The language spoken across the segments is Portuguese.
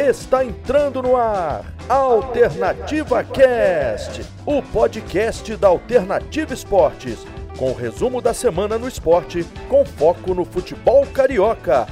Está entrando no ar Alternativa Cast, o podcast da Alternativa Esportes, com o resumo da semana no esporte, com foco no futebol carioca.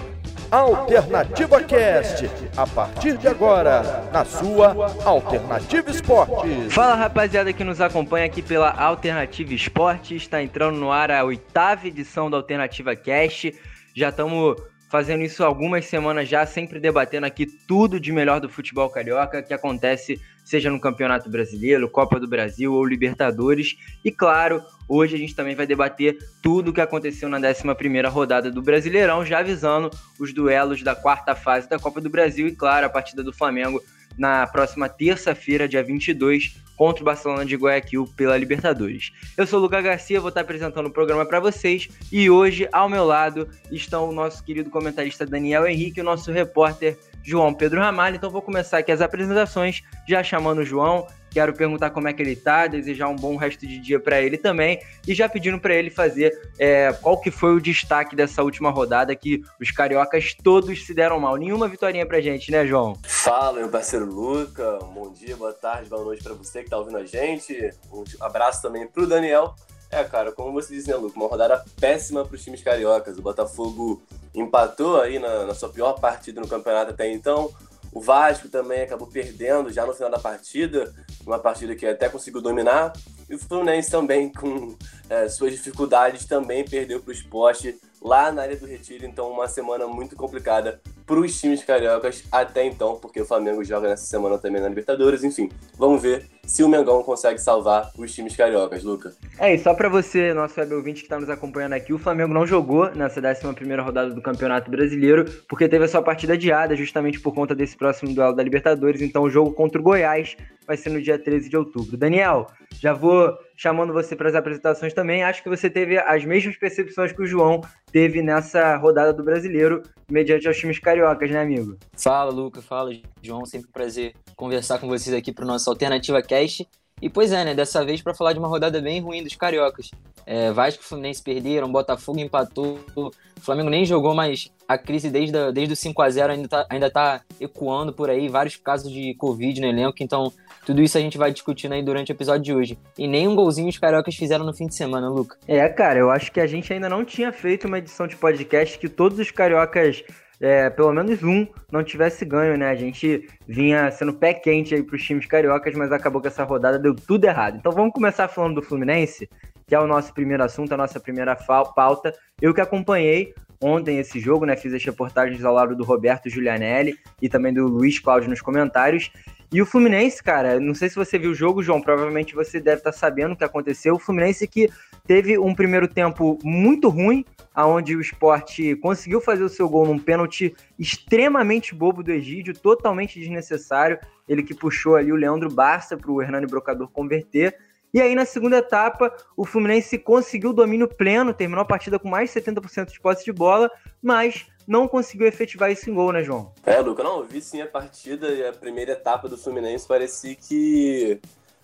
Alternativa Cast, a partir de agora, na sua Alternativa Esportes. Fala rapaziada que nos acompanha aqui pela Alternativa Esportes, está entrando no ar a oitava edição da Alternativa Cast. Já estamos fazendo isso algumas semanas já, sempre debatendo aqui tudo de melhor do futebol carioca que acontece, seja no Campeonato Brasileiro, Copa do Brasil ou Libertadores. E claro, hoje a gente também vai debater tudo o que aconteceu na 11ª rodada do Brasileirão, já avisando os duelos da quarta fase da Copa do Brasil e claro, a partida do Flamengo na próxima terça-feira, dia 22, contra o Barcelona de Guayaquil pela Libertadores. Eu sou o Lucas Garcia, vou estar apresentando o programa para vocês e hoje ao meu lado estão o nosso querido comentarista Daniel Henrique e o nosso repórter João Pedro Ramalho. Então vou começar aqui as apresentações, já chamando o João, Quero perguntar como é que ele tá, desejar um bom resto de dia para ele também e já pedindo para ele fazer é, qual que foi o destaque dessa última rodada que os cariocas todos se deram mal. Nenhuma vitória pra gente, né, João? Fala, meu parceiro Luca. Bom dia, boa tarde, boa noite para você que tá ouvindo a gente. Um abraço também pro Daniel. É, cara, como você disse, né, Luca, uma rodada péssima para os times cariocas. O Botafogo empatou aí na, na sua pior partida no campeonato até então. O Vasco também acabou perdendo já no final da partida, uma partida que até conseguiu dominar. E o Fluminense também, com é, suas dificuldades, também perdeu para o esporte lá na área do Retiro. Então, uma semana muito complicada para os times cariocas até então, porque o Flamengo joga nessa semana também na Libertadores. Enfim, vamos ver se o Mengão consegue salvar os times cariocas, Luca. É, e só para você, nosso web ouvinte que está nos acompanhando aqui, o Flamengo não jogou nessa 11 rodada do Campeonato Brasileiro, porque teve a sua partida adiada justamente por conta desse próximo duelo da Libertadores. Então, o jogo contra o Goiás vai ser no dia 13 de outubro. Daniel, já vou chamando você para as apresentações também. Acho que você teve as mesmas percepções que o João teve nessa rodada do Brasileiro, mediante aos times cariocas, né, amigo? Fala, Luca. Fala, João. Sempre um prazer conversar com vocês aqui para o nosso Alternativa Cast. E pois é, né? Dessa vez para falar de uma rodada bem ruim dos cariocas. É, Vasco e Fluminense perderam, Botafogo empatou, o Flamengo nem jogou, mas a crise desde, desde o 5 a 0 ainda tá, ainda tá ecoando por aí, vários casos de Covid no elenco, então tudo isso a gente vai discutindo aí durante o episódio de hoje. E nem um golzinho os cariocas fizeram no fim de semana, Luca. É, cara, eu acho que a gente ainda não tinha feito uma edição de podcast que todos os cariocas é, pelo menos um não tivesse ganho, né? A gente vinha sendo pé quente aí pros times cariocas, mas acabou que essa rodada deu tudo errado. Então vamos começar falando do Fluminense, que é o nosso primeiro assunto, a nossa primeira pauta. Eu que acompanhei ontem esse jogo, né? Fiz as reportagens ao lado do Roberto Giulianelli e também do Luiz Cláudio nos comentários. E o Fluminense, cara, não sei se você viu o jogo, João, provavelmente você deve estar sabendo o que aconteceu. O Fluminense que teve um primeiro tempo muito ruim, aonde o esporte conseguiu fazer o seu gol num pênalti extremamente bobo do Egídio, totalmente desnecessário. Ele que puxou ali o Leandro Barça para o Hernani Brocador converter. E aí, na segunda etapa, o Fluminense conseguiu domínio pleno, terminou a partida com mais de 70% de posse de bola, mas não conseguiu efetivar esse gol, né, João? É, Luca, não, eu vi sim a partida e a primeira etapa do Fluminense parecia que,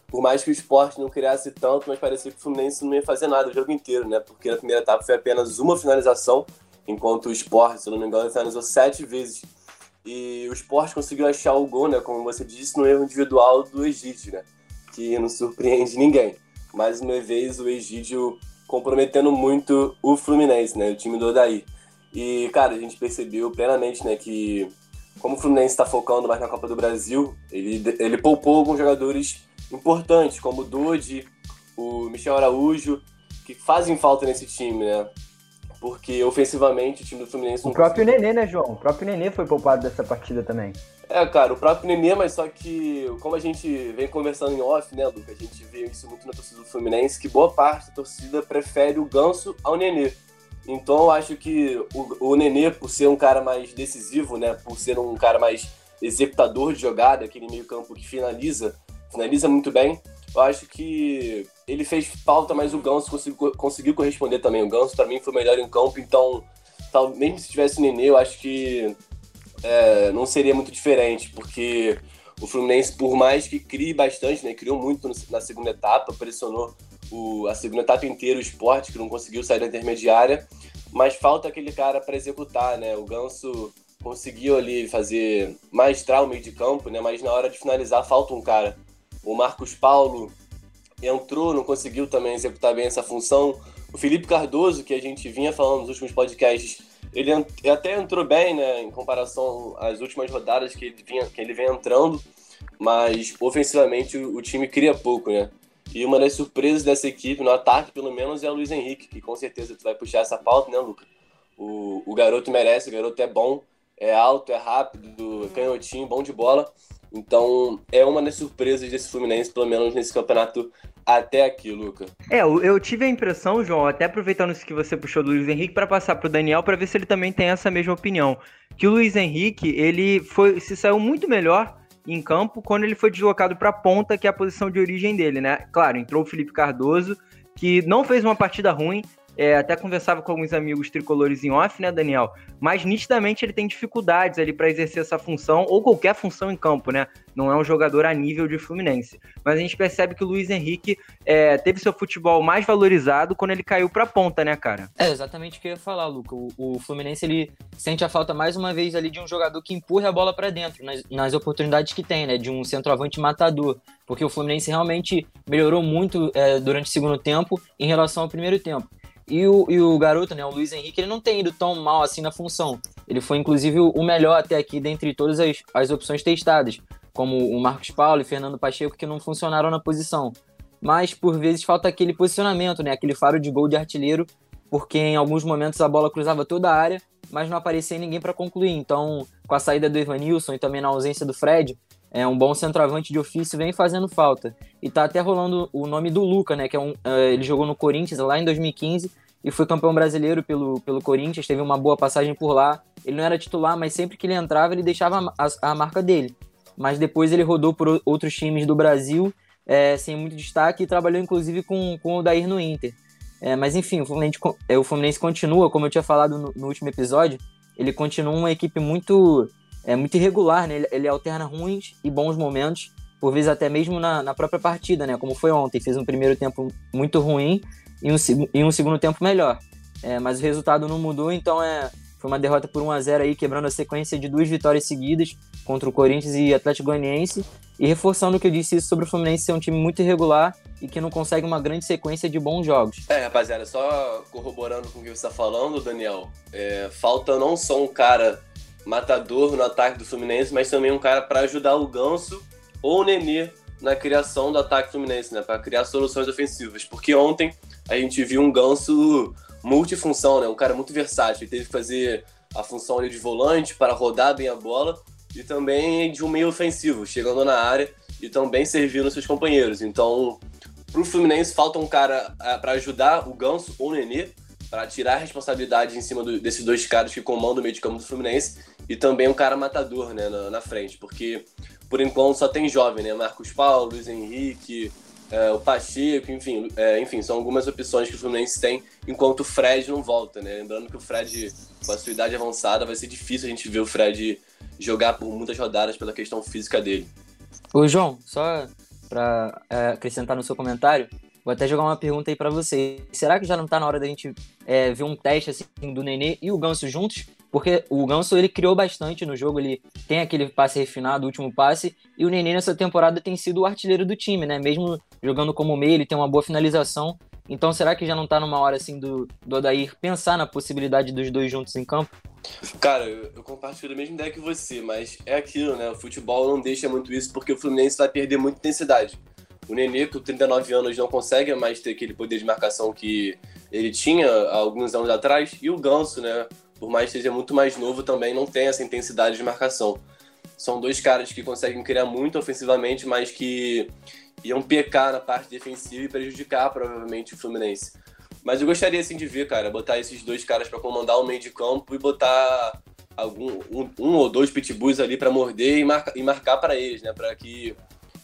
por mais que o esporte não criasse tanto, mas parecia que o Fluminense não ia fazer nada o jogo inteiro, né? Porque na primeira etapa foi apenas uma finalização, enquanto o esporte, se não me engano, finalizou sete vezes. E o esporte conseguiu achar o gol, né? Como você disse, no erro individual do Egídio, né? Que não surpreende ninguém. Mais uma vez, o Egídio comprometendo muito o Fluminense, né? O time do Odair. E, cara, a gente percebeu plenamente, né, que como o Fluminense está focando mais na Copa do Brasil, ele, ele poupou alguns jogadores importantes, como o Dodi, o Michel Araújo, que fazem falta nesse time, né? Porque ofensivamente o time do Fluminense não O próprio conseguiu... Nenê, né, João? O próprio Nenê foi poupado dessa partida também. É, cara, o próprio Nenê, mas só que, como a gente vem conversando em off, né, Luca? A gente vê isso muito na torcida do Fluminense, que boa parte da torcida prefere o Ganso ao Nenê. Então eu acho que o, o Nenê, por ser um cara mais decisivo, né, por ser um cara mais executador de jogada, aquele meio campo que finaliza, finaliza muito bem, eu acho que ele fez falta, mas o Ganso conseguiu, conseguiu corresponder também. O Ganso, para mim, foi o melhor em campo, então, tal, mesmo se tivesse o Nenê, eu acho que é, não seria muito diferente, porque o Fluminense, por mais que crie bastante, né, criou muito na segunda etapa, pressionou o, a segunda etapa inteira o esporte, que não conseguiu sair da intermediária, mas falta aquele cara para executar, né? O Ganso conseguiu ali fazer maestrar o meio de campo, né? Mas na hora de finalizar falta um cara. O Marcos Paulo entrou, não conseguiu também executar bem essa função. O Felipe Cardoso, que a gente vinha falando nos últimos podcasts, ele até entrou bem, né, em comparação às últimas rodadas que ele vinha, que ele vem entrando, mas ofensivamente o, o time cria pouco, né? E uma das surpresas dessa equipe, no ataque pelo menos, é o Luiz Henrique, que com certeza tu vai puxar essa pauta, né, Luca? O, o garoto merece, o garoto é bom, é alto, é rápido, canhotinho, bom de bola. Então, é uma das surpresas desse Fluminense, pelo menos nesse campeonato até aqui, Luca. É, eu tive a impressão, João, até aproveitando isso que você puxou do Luiz Henrique, para passar para o Daniel, para ver se ele também tem essa mesma opinião. Que o Luiz Henrique, ele foi se saiu muito melhor em campo quando ele foi deslocado para a ponta, que é a posição de origem dele, né? Claro, entrou o Felipe Cardoso, que não fez uma partida ruim, é, até conversava com alguns amigos tricolores em off, né, Daniel? Mas nitidamente ele tem dificuldades ali para exercer essa função ou qualquer função em campo, né? Não é um jogador a nível de Fluminense. Mas a gente percebe que o Luiz Henrique é, teve seu futebol mais valorizado quando ele caiu para ponta, né, cara? É exatamente o que eu ia falar, Luca. O, o, Fluminense ele sente a falta mais uma vez ali de um jogador que empurre a bola para dentro nas, nas oportunidades que tem, né? De um centroavante matador porque o Fluminense realmente melhorou muito é, durante o segundo tempo em relação ao primeiro tempo. E o, e o garoto, né, o Luiz Henrique, ele não tem ido tão mal assim na função. Ele foi, inclusive, o melhor até aqui dentre todas as, as opções testadas, como o Marcos Paulo e Fernando Pacheco, que não funcionaram na posição. Mas, por vezes, falta aquele posicionamento, né, aquele faro de gol de artilheiro, porque em alguns momentos a bola cruzava toda a área, mas não aparecia ninguém para concluir. Então, com a saída do Evanilson e também na ausência do Fred, é um bom centroavante de ofício vem fazendo falta. E tá até rolando o nome do Luca, né? Que é um, uh, ele jogou no Corinthians lá em 2015 e foi campeão brasileiro pelo, pelo Corinthians, teve uma boa passagem por lá. Ele não era titular, mas sempre que ele entrava, ele deixava a, a marca dele. Mas depois ele rodou por outros times do Brasil, é, sem muito destaque, e trabalhou inclusive com, com o Dair no Inter. É, mas enfim, o Fluminense, é, o Fluminense continua, como eu tinha falado no, no último episódio, ele continua uma equipe muito é muito irregular, né? Ele, ele, alterna ruins e bons momentos, por vezes até mesmo na, na, própria partida, né? Como foi ontem, fez um primeiro tempo muito ruim e um, e um segundo tempo melhor. É, mas o resultado não mudou, então é, foi uma derrota por 1 a 0 aí, quebrando a sequência de duas vitórias seguidas contra o Corinthians e Atlético Goianiense, e reforçando o que eu disse sobre o Fluminense ser um time muito irregular e que não consegue uma grande sequência de bons jogos. É, rapaziada, só corroborando com o que você está falando, Daniel, é, falta não só um cara matador no ataque do Fluminense, mas também um cara para ajudar o Ganso ou o Nenê na criação do ataque Fluminense, né? Para criar soluções ofensivas. Porque ontem a gente viu um Ganso multifunção, né? Um cara muito versátil. Ele teve que fazer a função ali de volante para rodar bem a bola e também de um meio ofensivo, chegando na área e também servindo seus companheiros. Então, para o Fluminense falta um cara é, para ajudar o Ganso ou o Nenê para tirar a responsabilidade em cima do, desses dois caras que comandam o meio de campo do Fluminense e também um cara matador né, na, na frente, porque por enquanto só tem jovem, né? Marcos Paulo, Luiz Henrique, é, o Pacheco, enfim, é, enfim, são algumas opções que o Fluminense tem enquanto o Fred não volta, né? Lembrando que o Fred, com a sua idade avançada, vai ser difícil a gente ver o Fred jogar por muitas rodadas pela questão física dele. Ô, João, só para é, acrescentar no seu comentário, vou até jogar uma pergunta aí para você. Será que já não tá na hora da gente é, ver um teste assim do Nenê e o Ganso juntos? Porque o Ganso ele criou bastante no jogo, ele tem aquele passe refinado, último passe, e o Nenê nessa temporada tem sido o artilheiro do time, né? Mesmo jogando como meio, ele tem uma boa finalização. Então será que já não tá numa hora assim do, do Odair pensar na possibilidade dos dois juntos em campo? Cara, eu, eu compartilho a mesma ideia que você, mas é aquilo, né? O futebol não deixa muito isso porque o Fluminense vai perder muita intensidade. O Nenê, com 39 anos, não consegue mais ter aquele poder de marcação que ele tinha há alguns anos atrás. E o Ganso, né? Por mais que seja muito mais novo, também não tem essa intensidade de marcação. São dois caras que conseguem criar muito ofensivamente, mas que iam pecar na parte defensiva e prejudicar provavelmente o Fluminense. Mas eu gostaria assim de ver, cara, botar esses dois caras para comandar o meio de campo e botar algum um, um ou dois pitbulls ali para morder e, marca, e marcar para eles, né, para que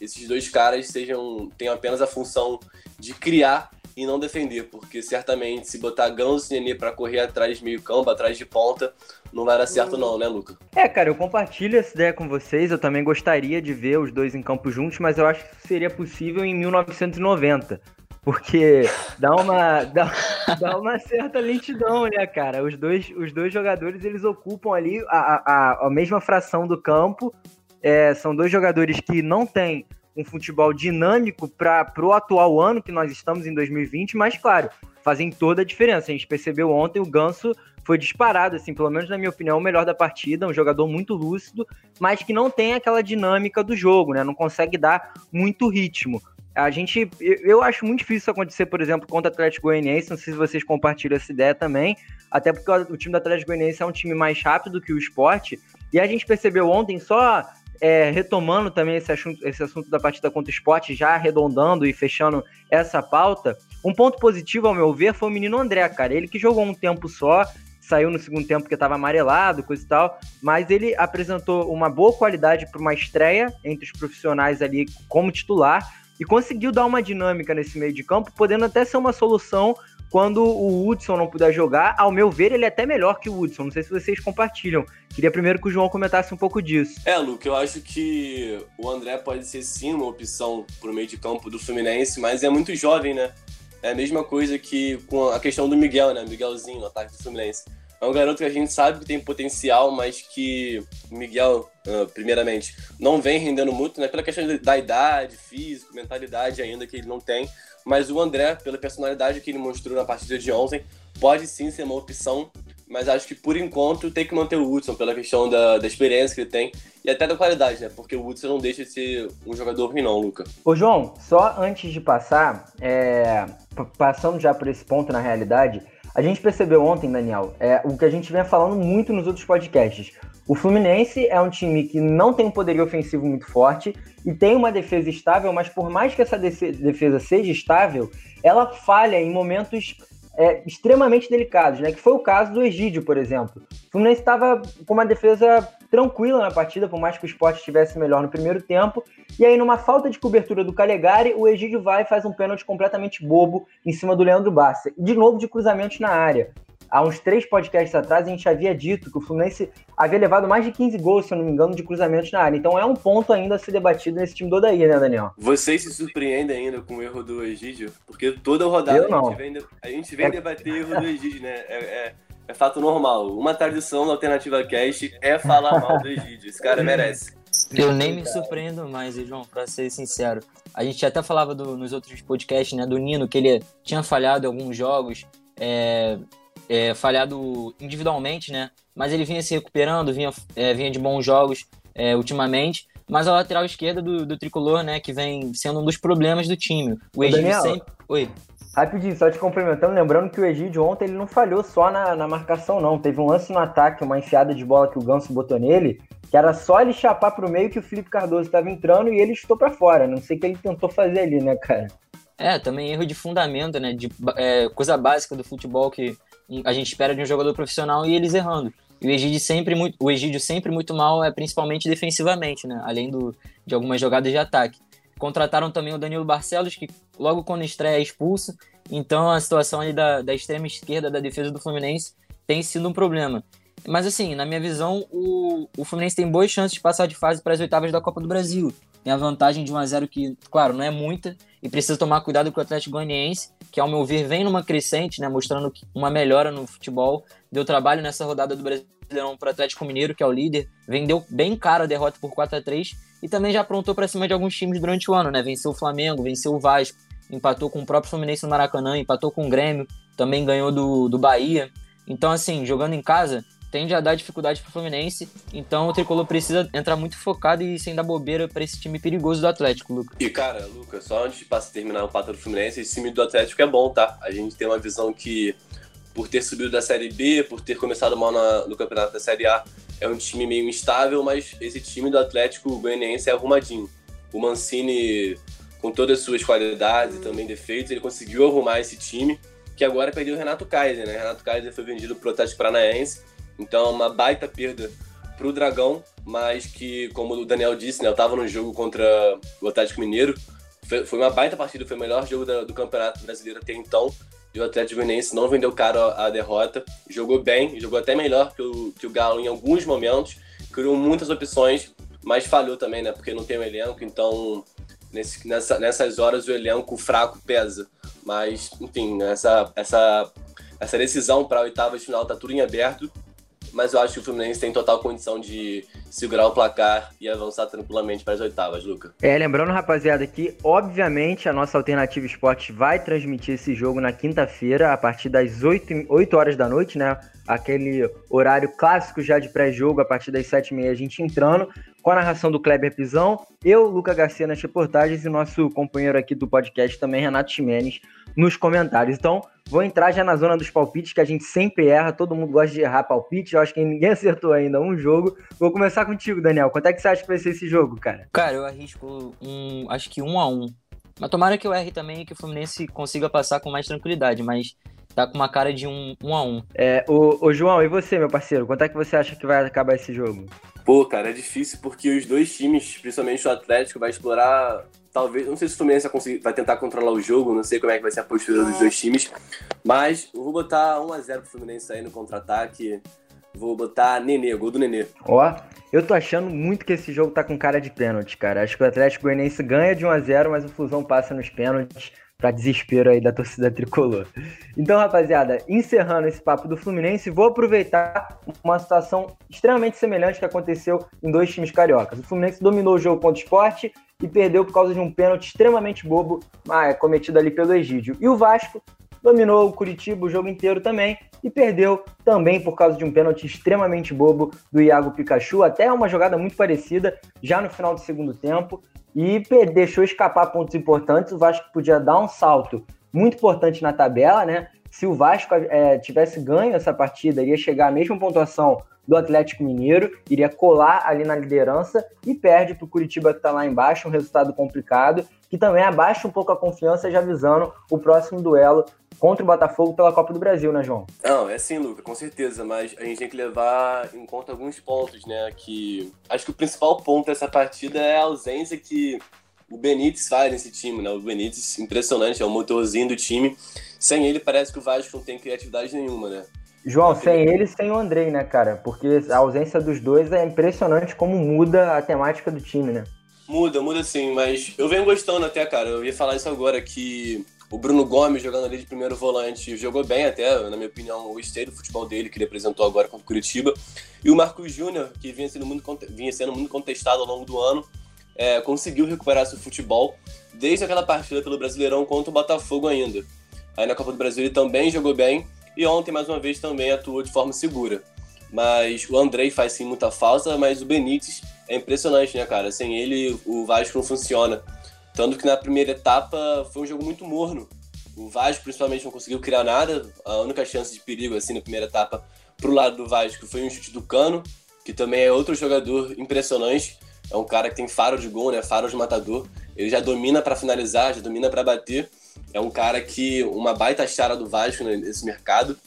esses dois caras sejam tenham apenas a função de criar e não defender, porque certamente se botar Ganso e Nenê para correr atrás de meio campo, atrás de ponta, não vai dar certo não, né, Luca? É, cara, eu compartilho essa ideia com vocês, eu também gostaria de ver os dois em campo juntos, mas eu acho que seria possível em 1990. porque dá uma, dá, dá uma certa lentidão, né, cara? Os dois, os dois jogadores, eles ocupam ali a, a, a mesma fração do campo, é, são dois jogadores que não têm um futebol dinâmico para o atual ano que nós estamos em 2020, mas claro, fazem toda a diferença. A gente percebeu ontem o Ganso foi disparado, assim, pelo menos na minha opinião, o melhor da partida, um jogador muito lúcido, mas que não tem aquela dinâmica do jogo, né? Não consegue dar muito ritmo. A gente, eu acho muito difícil isso acontecer, por exemplo, contra o Atlético Goianiense. Não sei se vocês compartilham essa ideia também, até porque o time do Atlético Goianiense é um time mais rápido que o esporte. E a gente percebeu ontem, só é, retomando também esse assunto, esse assunto da partida contra o esporte, já arredondando e fechando essa pauta, um ponto positivo, ao meu ver, foi o menino André, cara. Ele que jogou um tempo só, saiu no segundo tempo porque estava amarelado, coisa e tal, mas ele apresentou uma boa qualidade para uma estreia entre os profissionais ali como titular e conseguiu dar uma dinâmica nesse meio de campo, podendo até ser uma solução quando o Hudson não puder jogar. Ao meu ver, ele é até melhor que o Hudson. Não sei se vocês compartilham. Queria primeiro que o João comentasse um pouco disso. É, Luke, eu acho que o André pode ser sim uma opção para o meio de campo do Fluminense, mas é muito jovem, né? É a mesma coisa que com a questão do Miguel, né? Miguelzinho, no ataque do Fluminense. É um garoto que a gente sabe que tem potencial, mas que o Miguel, ah, primeiramente, não vem rendendo muito, né? Pela questão da idade, físico, mentalidade ainda que ele não tem. Mas o André, pela personalidade que ele mostrou na partida de ontem, pode sim ser uma opção. Mas acho que por enquanto tem que manter o Hudson pela questão da, da experiência que ele tem e até da qualidade, né? Porque o Hudson não deixa de ser um jogador ruim, não, Luca. Ô, João, só antes de passar, é... passando já por esse ponto na realidade, a gente percebeu ontem, Daniel, é, o que a gente vem falando muito nos outros podcasts. O Fluminense é um time que não tem um poderio ofensivo muito forte e tem uma defesa estável, mas por mais que essa defesa seja estável, ela falha em momentos é, extremamente delicados, né? Que foi o caso do Egídio, por exemplo. O Fluminense estava com uma defesa tranquila na partida, por mais que o esporte estivesse melhor no primeiro tempo. E aí, numa falta de cobertura do Calegari, o Egídio vai e faz um pênalti completamente bobo em cima do Leandro Bassa. De novo, de cruzamentos na área. Há uns três podcasts atrás, a gente havia dito que o Fluminense havia levado mais de 15 gols, se eu não me engano, de cruzamentos na área. Então é um ponto ainda a ser debatido nesse time do Odaí, né, Daniel? Vocês se surpreendem ainda com o erro do Egídio? Porque toda rodada a gente, vem, a gente vem é... debater erro do Egídio, né? É, é, é, fato normal. Uma tradição da Alternativa Cast é falar mal do Egídio. Esse cara merece. Eu nem me surpreendo mais, João, pra ser sincero. A gente até falava do, nos outros podcasts, né, do Nino, que ele tinha falhado em alguns jogos. É, é, falhado individualmente, né? Mas ele vinha se recuperando, vinha, é, vinha de bons jogos é, ultimamente. Mas a lateral esquerda do, do, tricolor, né, que vem sendo um dos problemas do time. O Egídio sempre. Oi. Rapidinho, só te complementando, lembrando que o Egídio ontem ele não falhou só na, na marcação, não. Teve um lance no ataque, uma enfiada de bola que o Ganso botou nele, que era só ele chapar pro meio que o Felipe Cardoso estava entrando e ele estou para fora. Não sei o que ele tentou fazer ali, né, cara? É, também erro de fundamento, né? De, é, coisa básica do futebol que a gente espera de um jogador profissional e eles errando. E o Egídio sempre muito, o Egídio sempre muito mal, é principalmente defensivamente, né? Além do, de algumas jogadas de ataque. Contrataram também o Danilo Barcelos, que logo quando estreia é expulso. Então a situação ali da, da extrema esquerda da defesa do Fluminense tem sido um problema. Mas assim, na minha visão, o, o Fluminense tem boas chances de passar de fase para as oitavas da Copa do Brasil. Tem a vantagem de 1 a 0 que, claro, não é muita, e precisa tomar cuidado com o Atlético Goianiense, que ao meu ver vem numa crescente, né, mostrando uma melhora no futebol. Deu trabalho nessa rodada do Brasileirão para o Atlético Mineiro, que é o líder, vendeu bem caro a derrota por 4 a 3 e também já aprontou para cima de alguns times durante o ano, né? Venceu o Flamengo, venceu o Vasco, empatou com o próprio Fluminense no Maracanã, empatou com o Grêmio, também ganhou do, do Bahia. Então, assim, jogando em casa, tende a dar dificuldade para o Fluminense. Então o Tricolor precisa entrar muito focado e sem dar bobeira para esse time perigoso do Atlético, Lucas. E cara, Lucas, só antes de terminar o pato do Fluminense, esse time do Atlético é bom, tá? A gente tem uma visão que, por ter subido da Série B, por ter começado mal na, no campeonato da Série A, é um time meio instável, mas esse time do Atlético Goianiense é arrumadinho. O Mancini, com todas as suas qualidades e também defeitos, ele conseguiu arrumar esse time, que agora perdeu o Renato Kaiser, né? Renato Kaiser foi vendido pro Atlético Paranaense então é uma baita perda para o Dragão, mas que, como o Daniel disse, né, eu estava no jogo contra o Atlético Mineiro. Foi, uma baita partida, foi o melhor jogo do Campeonato Brasileiro até então. E o Atlético Mineiro não vendeu caro a, a derrota. Jogou bem, jogou até melhor que o, que o Galo em alguns momentos. Criou muitas opções, mas falhou também, né? Porque não tem o um elenco, então nesse, nessa, nessas horas o elenco fraco pesa. Mas, enfim, essa, essa, essa decisão para a oitava de final tá tudo em aberto mas eu acho que o Fluminense tem total condição de segurar o placar e avançar tranquilamente para as oitavas, Luca. É, lembrando, rapaziada, que obviamente a nossa Alternativa Esporte vai transmitir esse jogo na quinta-feira, a partir das 8, 8 horas da noite, né? Aquele horário clássico já de pré-jogo, a partir das 7h30 a gente entrando, com a narração do Kleber Pisão, eu, Luca Garcia nas reportagens e nosso companheiro aqui do podcast também, Renato Ximenes, nos comentários. Então, vou entrar já na zona dos palpites, que a gente sempre erra, todo mundo gosta de errar palpite, eu acho que ninguém acertou ainda um jogo. Vou começar contigo, Daniel. Quanto é que você acha que vai ser esse jogo, cara? Cara, eu arrisco um, acho que um a um. Mas tomara que eu erre também e que o Fluminense consiga passar com mais tranquilidade, mas tá com uma cara de um, um a um. É, o, o João, e você, meu parceiro? Quanto é que você acha que vai acabar esse jogo? Pô, cara, é difícil porque os dois times, principalmente o Atlético, vai explorar talvez, não sei se o Fluminense vai, conseguir, vai tentar controlar o jogo, não sei como é que vai ser a postura dos dois times, mas eu vou botar 1x0 pro Fluminense aí no contra-ataque. Vou botar Nenê, gol do Nenê. Ó, eu tô achando muito que esse jogo tá com cara de pênalti, cara. Acho que o Atlético Goianiense ganha de 1 a 0 mas o Flusão passa nos pênaltis para desespero aí da torcida tricolor. Então, rapaziada, encerrando esse papo do Fluminense, vou aproveitar uma situação extremamente semelhante que aconteceu em dois times cariocas. O Fluminense dominou o jogo contra o esporte e perdeu por causa de um pênalti extremamente bobo ah, cometido ali pelo Egídio. E o Vasco dominou o Curitiba o jogo inteiro também e perdeu também por causa de um pênalti extremamente bobo do Iago Pikachu, até uma jogada muito parecida já no final do segundo tempo e deixou escapar pontos importantes. O Vasco podia dar um salto muito importante na tabela, né? Se o Vasco é, tivesse ganho essa partida, iria chegar à mesma pontuação do Atlético Mineiro, iria colar ali na liderança e perde para o Curitiba que está lá embaixo, um resultado complicado, que também abaixa um pouco a confiança, já visando o próximo duelo contra o Botafogo pela Copa do Brasil, né, João? Não, é sim, Luca, com certeza, mas a gente tem que levar em conta alguns pontos, né? Que acho que o principal ponto dessa partida é a ausência que o Benítez faz nesse time, né? O Benítez, impressionante, é o motorzinho do time. Sem ele, parece que o Vasco não tem criatividade nenhuma, né? João, sem ele sem o Andrei, né, cara? Porque a ausência dos dois é impressionante como muda a temática do time, né? Muda, muda sim, mas eu venho gostando até, cara. Eu ia falar isso agora, que o Bruno Gomes jogando ali de primeiro volante jogou bem até, na minha opinião, o esteio do futebol dele que ele apresentou agora com o Curitiba. E o Marcos Júnior, que vinha sendo, muito, vinha sendo muito contestado ao longo do ano, é, conseguiu recuperar seu futebol desde aquela partida pelo Brasileirão contra o Botafogo ainda. Aí na Copa do Brasil ele também jogou bem e ontem, mais uma vez, também atuou de forma segura. Mas o Andrei faz sim muita falta, mas o Benítez é impressionante, né, cara? Sem ele, o Vasco não funciona. Tanto que na primeira etapa foi um jogo muito morno. O Vasco, principalmente, não conseguiu criar nada. A única chance de perigo, assim, na primeira etapa, pro lado do Vasco, foi um chute do Cano, que também é outro jogador impressionante. É um cara que tem faro de gol, né? Faro de matador. Ele já domina para finalizar, já domina para bater. É um cara que, uma baita chara do Vasco nesse mercado.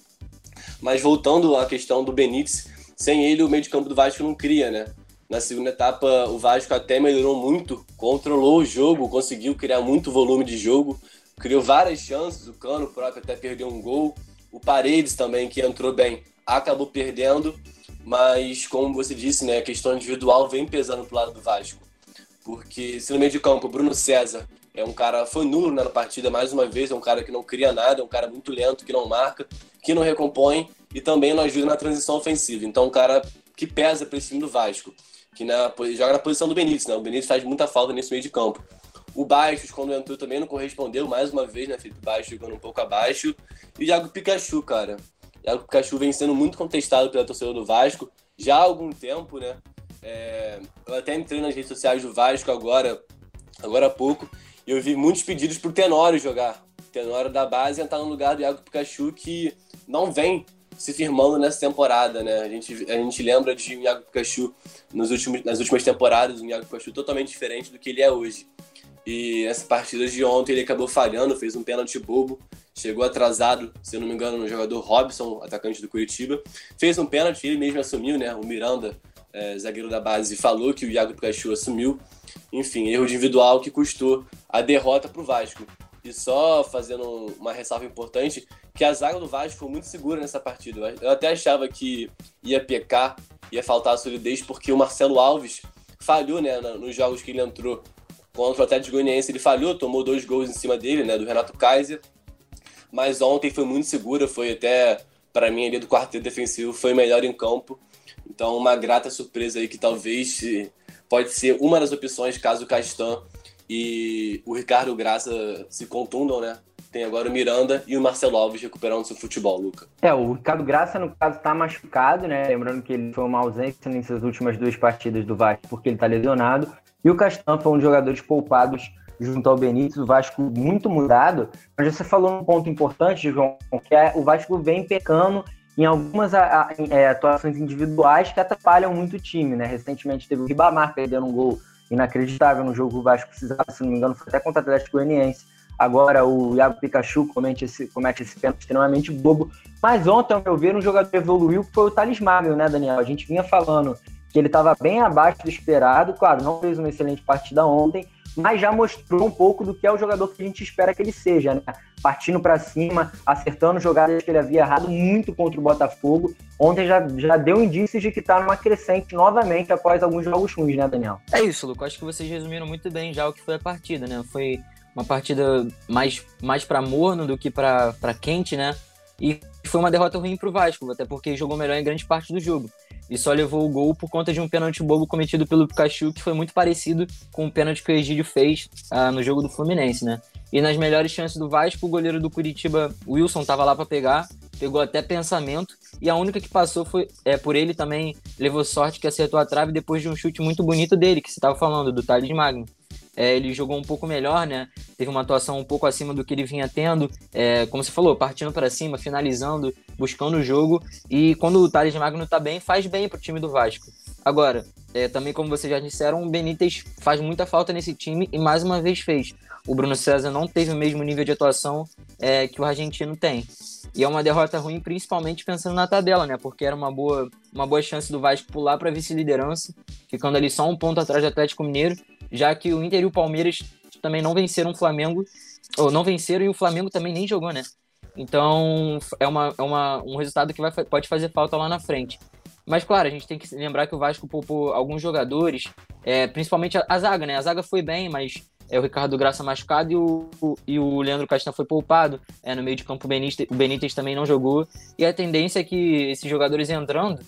Mas voltando à questão do Benítez, sem ele o meio de campo do Vasco não cria, né? Na segunda etapa, o Vasco até melhorou muito, controlou o jogo, conseguiu criar muito volume de jogo, criou várias chances. O Cano próprio até perdeu um gol. O Paredes também, que entrou bem, acabou perdendo. Mas, como você disse, né, a questão individual vem pesando pro lado do Vasco. Porque se no meio de campo, Bruno César é um cara, foi nulo né, na partida mais uma vez, é um cara que não cria nada, é um cara muito lento, que não marca, que não recompõe e também não ajuda na transição ofensiva. Então, um cara que pesa para esse time do Vasco que na, joga na posição do Benítez, né? O Benítez faz muita falta nesse meio de campo. O Baixos, quando entrou, também não correspondeu mais uma vez, né? Felipe Baixo jogando um pouco abaixo. E o Iago Pikachu, cara. O Pikachu vem sendo muito contestado pela torcida do Vasco já há algum tempo, né? É, eu até entrei nas redes sociais do Vasco agora, agora há pouco, e eu vi muitos pedidos pro Tenório jogar. Tenório da base entrar no lugar do Iago Pikachu, que não vem se firmando nessa temporada, né? A gente, a gente lembra de Iago Pikachu nos últimos, nas últimas temporadas, um Iago Pikachu totalmente diferente do que ele é hoje. E essa partida de ontem ele acabou falhando, fez um pênalti bobo, chegou atrasado, se eu não me engano, no jogador Robson, atacante do Curitiba. Fez um pênalti, ele mesmo assumiu, né? O Miranda, é, zagueiro da base, falou que o Iago Pikachu assumiu. Enfim, erro individual que custou a derrota para o Vasco. E só fazendo uma ressalva importante, que a zaga do Vasco foi muito segura nessa partida. Eu até achava que ia pecar, ia faltar solidez, porque o Marcelo Alves falhou né, nos jogos que ele entrou contra o Atlético Goianiense. Ele falhou, tomou dois gols em cima dele, né, do Renato Kaiser. mas ontem foi muito segura, foi até, para mim, ali do quarteto defensivo, foi melhor em campo. Então, uma grata surpresa aí que talvez pode ser uma das opções caso o Castan e o Ricardo Graça se contundam, né? Tem agora o Miranda e o Marcelo Alves recuperando seu futebol, Luca. É, o Ricardo Graça, no caso, tá machucado, né? Lembrando que ele foi uma ausência nessas últimas duas partidas do Vasco, porque ele tá lesionado. E o Castan foi um dos jogadores poupados junto ao Benítez, o Vasco muito mudado. Mas você falou um ponto importante, João, que é o Vasco vem pecando em algumas é, atuações individuais que atrapalham muito o time, né? Recentemente teve o Ribamar perdendo um gol inacreditável no jogo que o Vasco precisava, se não me engano, foi até contra o Atlético Goianiense. Agora o Iago Pikachu comete esse, comete esse pênalti extremamente bobo. Mas ontem, ao meu ver, um jogador evoluiu que foi o Thales Magno, né, Daniel? A gente vinha falando que ele estava bem abaixo do esperado. Claro, não fez uma excelente partida ontem, mas já mostrou um pouco do que é o jogador que a gente espera que ele seja, né? Partindo para cima, acertando jogadas que ele havia errado muito contra o Botafogo. Ontem já, já deu indícios de que está numa crescente novamente após alguns jogos ruins, né, Daniel? É isso, Luco. Acho que vocês resumiram muito bem já o que foi a partida, né? Foi uma partida mais, mais para morno do que para quente, né? E foi uma derrota ruim para o Vasco, até porque jogou melhor em grande parte do jogo e só levou o gol por conta de um pênalti bobo cometido pelo Pikachu, que foi muito parecido com o pênalti que o Egídio fez ah, no jogo do Fluminense, né? E nas melhores chances do Vasco, o goleiro do Curitiba, Wilson, estava lá para pegar, pegou até pensamento, e a única que passou foi é, por ele também levou sorte que acertou a trave depois de um chute muito bonito dele, que você estava falando, do Thales Magno. É, ele jogou um pouco melhor, né? Teve uma atuação um pouco acima do que ele vinha tendo, é, como você falou, partindo para cima, finalizando, buscando o jogo. E quando o Thales Magno tá bem, faz bem pro time do Vasco. Agora, é, também como vocês já disseram, o Benítez faz muita falta nesse time e mais uma vez fez. O Bruno César não teve o mesmo nível de atuação é, que o argentino tem. E é uma derrota ruim, principalmente pensando na tabela, né? Porque era uma boa, uma boa chance do Vasco pular para vice-liderança, ficando ali só um ponto atrás do Atlético Mineiro já que o Inter e o Palmeiras também não venceram o Flamengo, ou não venceram e o Flamengo também nem jogou, né? Então é, uma, é uma, um resultado que vai, pode fazer falta lá na frente. Mas claro, a gente tem que lembrar que o Vasco poupou alguns jogadores, é, principalmente a, a, zaga, né? A zaga foi bem, mas é o Ricardo Graça machucado e o, e o Leandro Castan foi poupado. É, no meio de campo o Benítez, o Benítez também não jogou. E a tendência é que esses jogadores entrando,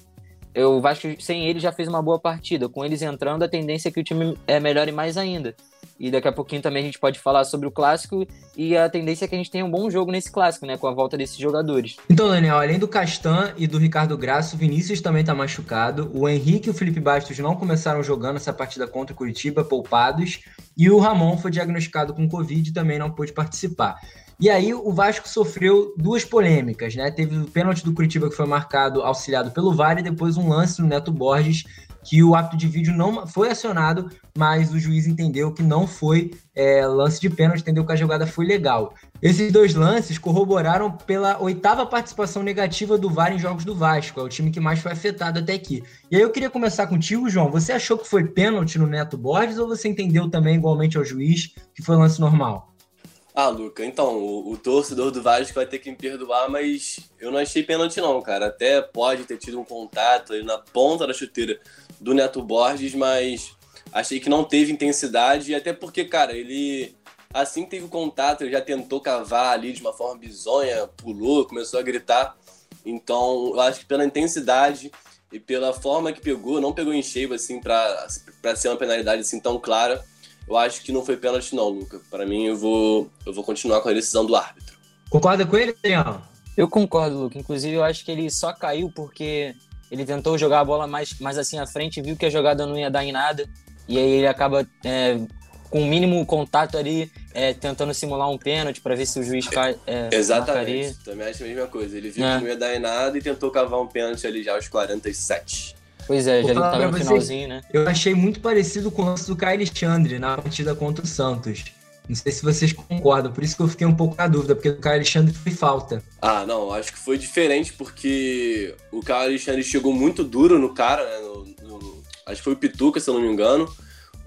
o Vasco, sem ele, já fez uma boa partida. Com eles entrando, a tendência é que o time é melhore mais ainda. E daqui a pouquinho também a gente pode falar sobre o clássico e a tendência é que a gente tenha um bom jogo nesse clássico, né? Com a volta desses jogadores. Então, Daniel, além do Castan e do Ricardo Graça, o Vinícius também tá machucado. O Henrique e o Felipe Bastos não começaram jogando essa partida contra o Curitiba, poupados. E o Ramon foi diagnosticado com Covid e também não pôde participar. E aí o Vasco sofreu duas polêmicas, né? Teve o pênalti do Curitiba que foi marcado, auxiliado pelo VAR, e depois um lance no Neto Borges que o ato de vídeo não foi acionado, mas o juiz entendeu que não foi é, lance de pênalti, entendeu que a jogada foi legal. Esses dois lances corroboraram pela oitava participação negativa do VAR em jogos do Vasco, é o time que mais foi afetado até aqui. E aí eu queria começar contigo, João. Você achou que foi pênalti no Neto Borges ou você entendeu também, igualmente ao juiz, que foi lance normal? Ah, Luca, então, o, o, torcedor do Vasco vai ter que me perdoar, mas eu não achei pênalti não, cara. Até pode ter tido um contato ali na ponta da chuteira do Neto Borges, mas achei que não teve intensidade, até porque, cara, ele assim que teve o contato, ele já tentou cavar ali de uma forma bizonha, pulou, começou a gritar. Então, eu acho que pela intensidade e pela forma que pegou, não pegou em cheio assim para ser uma penalidade assim tão clara eu acho que não foi pênalti não, Luca. Para mim, eu vou, eu vou continuar com a decisão do árbitro. Concorda com ele, Daniel? Eu concordo, Luca. Inclusive, eu acho que ele só caiu porque ele tentou jogar a bola mais, mais assim à frente, viu que a jogada não ia dar em nada, e aí ele acaba é, com o mínimo contato ali, é, tentando simular um pênalti para ver se o juiz cai. É, Exatamente, marcaria. também acho a mesma coisa. Ele viu é. que não ia dar em nada e tentou cavar um pênalti ali já aos 47. Pois é, já ele tava no finalzinho, né? Eu achei muito parecido com o lance do Caio Alexandre na partida contra o Santos. Não sei se vocês concordam, por isso que eu fiquei um pouco na dúvida, porque o Caio Alexandre foi falta. Ah, não, acho que foi diferente, porque o Caio Alexandre chegou muito duro no cara, né? No, no, acho que foi o Pituca, se eu não me engano.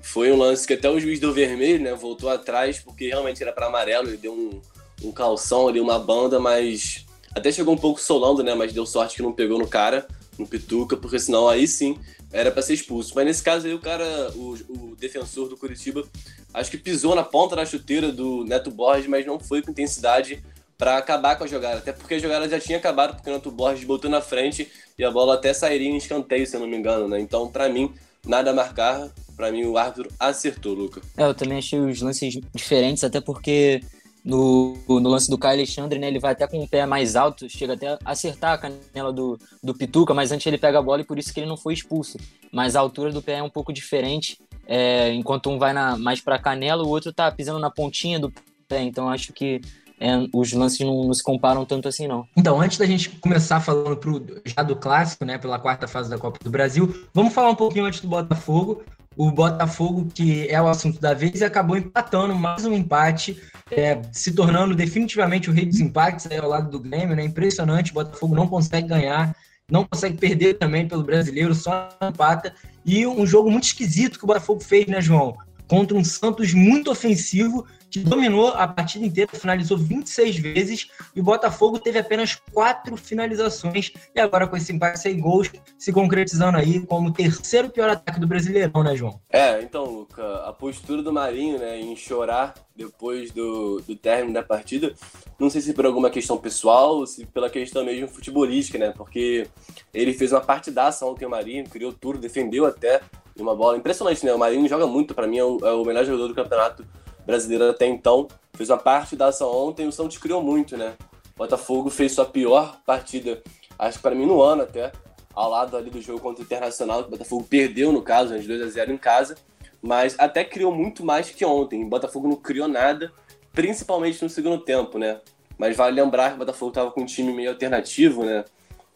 Foi um lance que até o juiz deu vermelho, né? Voltou atrás, porque realmente era para amarelo, ele deu um, um calção ali, uma banda, mas até chegou um pouco solando, né? Mas deu sorte que não pegou no cara no Pituca, porque senão aí sim era para ser expulso. Mas nesse caso aí o cara, o, o, defensor do Curitiba, acho que pisou na ponta da chuteira do Neto Borges, mas não foi com intensidade para acabar com a jogada. Até porque a jogada já tinha acabado, porque o Renato Borges botou na frente e a bola até sairia em escanteio, se eu não me engano, né? Então, para mim, nada a marcar. Para mim, o árbitro acertou, Luca. É, eu também achei os lances diferentes, até porque no, no lance do Caio Alexandre, né, ele vai até com o pé mais alto, chega até a acertar a canela do, do Pituca, mas antes ele pega a bola e por isso que ele não foi expulso. Mas a altura do pé é um pouco diferente, é, enquanto um vai na, mais para a canela, o outro tá pisando na pontinha do pé, então acho que é, os lances não, não, se comparam tanto assim, não. Então, antes da gente começar falando pro, já do clássico, né, pela quarta fase da Copa do Brasil, vamos falar um pouquinho antes do Botafogo. O Botafogo, que é o assunto da vez, acabou empatando mais um empate, é, se tornando definitivamente o rei dos empates aí ao lado do Grêmio, né? Impressionante, o Botafogo não consegue ganhar, não consegue perder também pelo brasileiro, só empata. E um jogo muito esquisito que o Botafogo fez, né, João? Contra um Santos muito ofensivo que dominou a partida inteira, finalizou 26 vezes e o Botafogo teve apenas quatro finalizações e agora com esse empate sem gols se concretizando aí como o terceiro pior ataque do Brasileirão, né, João? É, então, Luca, a postura do Marinho, né, em chorar depois do, do término da partida, não sei se por alguma questão pessoal ou se pela questão mesmo futebolística, né, porque ele fez uma partidaça ontem, o Marinho, criou tudo, defendeu até uma bola impressionante, né, o Marinho joga muito, para mim é o, é o melhor jogador do campeonato brasileira até então. Fez uma parte da ação ontem, o Santos criou muito, né? O Botafogo fez sua pior partida, acho que para mim no ano até, ao lado ali do jogo contra o Internacional, que o Botafogo perdeu no caso, né, de 2 a 0 em casa, mas até criou muito mais que ontem. O Botafogo não criou nada, principalmente no segundo tempo, né? Mas vale lembrar que o Botafogo estava com um time meio alternativo, né?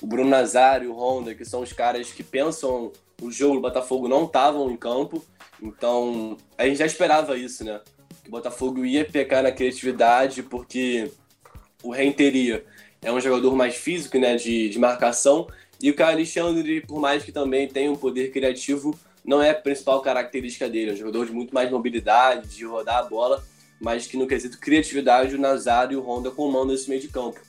O Bruno Nazário, o Honda, que são os caras que pensam o jogo do Botafogo, não estavam em campo. Então, a gente já esperava isso, né? Que o Botafogo ia pecar na criatividade, porque o Renteria é um jogador mais físico, né, de, de marcação, e o Caio Alexandre, por mais que também tenha um poder criativo, não é a principal característica dele. É um jogador de muito mais mobilidade, de rodar a bola, mas que no quesito criatividade, o Nazário e o Honda comandam esse meio de campo.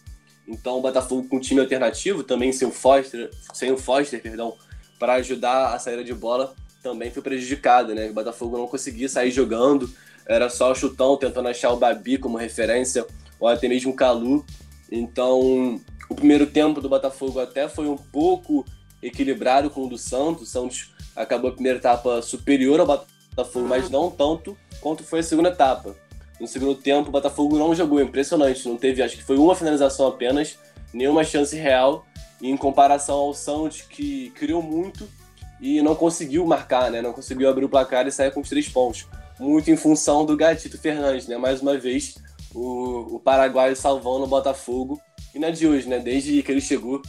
Então o Botafogo com time alternativo, também sem o Foster, sem o Foster, perdão, para ajudar a saída de bola, também foi prejudicado, né? O Botafogo não conseguia sair jogando, era só o chutão tentando achar o Babi como referência, ou até mesmo o Calu. Então, o primeiro tempo do Botafogo até foi um pouco equilibrado com o do Santos. O Santos acabou a primeira etapa superior ao Botafogo, mas não tanto quanto foi a segunda etapa. No segundo tempo, o Botafogo não jogou, impressionante. Não teve, acho que foi uma finalização apenas, nenhuma chance real. E em comparação ao Santos, que criou muito e não conseguiu marcar, né? Não conseguiu abrir o placar e sair com os três pontos muito em função do Gatito Fernandes, né? Mais uma vez, o, o paraguaio salvando o Botafogo. E na de hoje, né? Desde que ele chegou,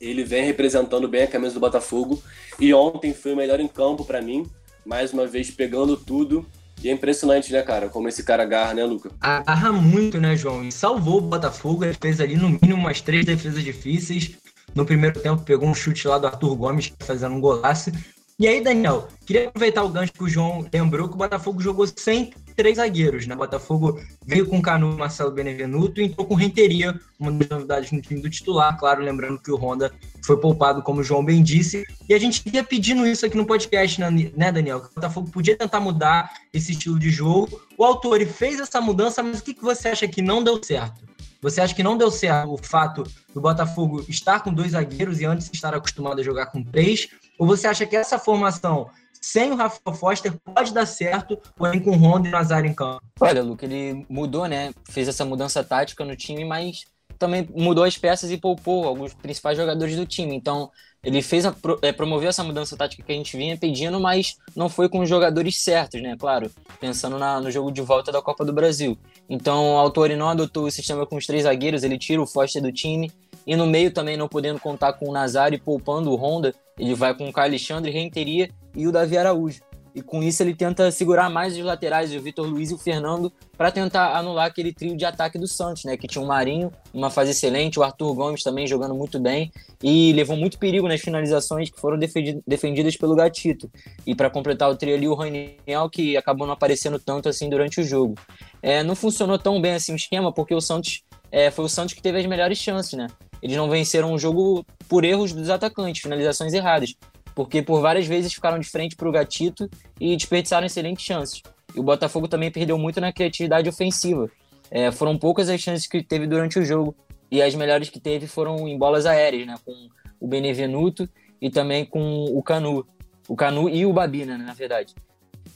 ele vem representando bem a camisa do Botafogo. E ontem foi o melhor em campo para mim, mais uma vez pegando tudo. E é impressionante, né, cara? Como esse cara agarra, né, Luca? Agarra muito, né, João? E salvou o Botafogo. Ele fez ali no mínimo umas três defesas difíceis. No primeiro tempo, pegou um chute lá do Arthur Gomes, fazendo um golaço. E aí, Daniel, queria aproveitar o gancho que o João lembrou que o Botafogo jogou sem três zagueiros, né? O Botafogo veio com o Canu Marcelo Benevenuto e entrou com Renteria, uma das novidades no time do titular, claro, lembrando que o Honda foi poupado, como o João bem disse. E a gente ia pedindo isso aqui no podcast, né, né Daniel? Que o Botafogo podia tentar mudar esse estilo de jogo. O autor fez essa mudança, mas o que, que você acha que não deu certo? Você acha que não deu certo o fato do Botafogo estar com dois zagueiros e antes estar acostumado a jogar com três? Ou você acha que essa formação sem o Rafael Foster pode dar certo, porém com o Honda e Nazário em campo? Olha, Luke, ele mudou, né? Fez essa mudança tática no time, mas também mudou as peças e poupou alguns principais jogadores do time. Então, ele fez a, é, promoveu essa mudança tática que a gente vinha pedindo, mas não foi com os jogadores certos, né? Claro, pensando na, no jogo de volta da Copa do Brasil. Então, o Autori não adotou o sistema com os três zagueiros, ele tira o Foster do time. E no meio também não podendo contar com o Nazário e poupando o Honda, ele vai com o Carlos Alexandre, Renteria e o Davi Araújo. E com isso ele tenta segurar mais os laterais, o Vitor Luiz e o Fernando, para tentar anular aquele trio de ataque do Santos, né? Que tinha o Marinho, uma fase excelente, o Arthur Gomes também jogando muito bem e levou muito perigo nas finalizações que foram defendidas pelo Gatito. E para completar o trio ali, o Raniel, que acabou não aparecendo tanto assim durante o jogo. É, não funcionou tão bem assim o esquema, porque o Santos é, foi o Santos que teve as melhores chances, né? Eles não venceram o jogo por erros dos atacantes, finalizações erradas, porque por várias vezes ficaram de frente para o Gatito e desperdiçaram excelentes chances. E o Botafogo também perdeu muito na criatividade ofensiva. é, foram poucas as chances que teve durante o jogo. E as melhores que teve foram em bolas aéreas, né? Com o Benevenuto e também com o Canu. O Canu e o Babina, né, na verdade.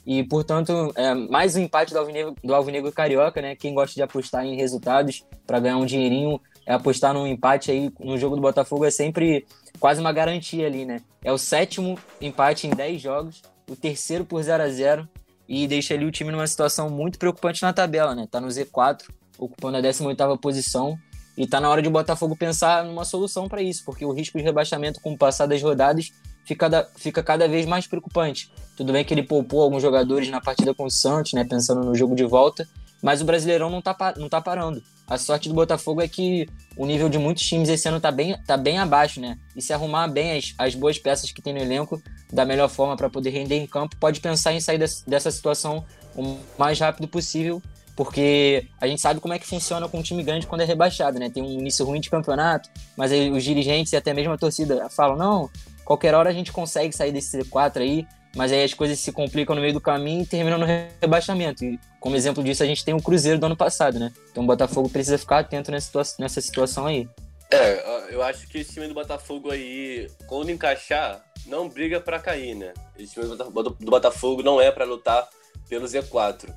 E, portanto, é, mais um empate do Alvinegro, do Alvinegro Carioca, né? Quem gosta de apostar em resultados para ganhar um dinheirinho, é apostar num empate aí no jogo do Botafogo é sempre quase uma garantia ali, né? É o sétimo empate em 10 jogos, o terceiro por 0 a 0 e deixa ali o time numa situação muito preocupante na tabela, né? Tá no Z4, ocupando a 18ª posição e tá na hora de o Botafogo pensar numa solução para isso, porque o risco de rebaixamento com o passar das rodadas fica, fica cada vez mais preocupante. Tudo bem que ele poupou alguns jogadores na partida com o Santos, né, pensando no jogo de volta, mas o Brasileirão não tá, não tá parando. A sorte do Botafogo é que o nível de muitos times esse ano tá bem, tá bem abaixo, né? E se arrumar bem as, as boas peças que tem no elenco da melhor forma para poder render em campo, pode pensar em sair desse, dessa situação o mais rápido possível, porque a gente sabe como é que funciona com um time grande quando é rebaixado, né? Tem um início ruim de campeonato, mas aí os dirigentes e até mesmo a torcida falam: não, qualquer hora a gente consegue sair desse C4 aí, mas aí as coisas se complicam no meio do caminho e terminam no rebaixamento. E como exemplo disso, a gente tem o Cruzeiro do ano passado, né? Então o Botafogo precisa ficar atento nessa, situa nessa situação aí. É, eu acho que esse time do Botafogo aí, quando encaixar, não briga para cair, né? Esse time do Botafogo não é para lutar pelo Z4.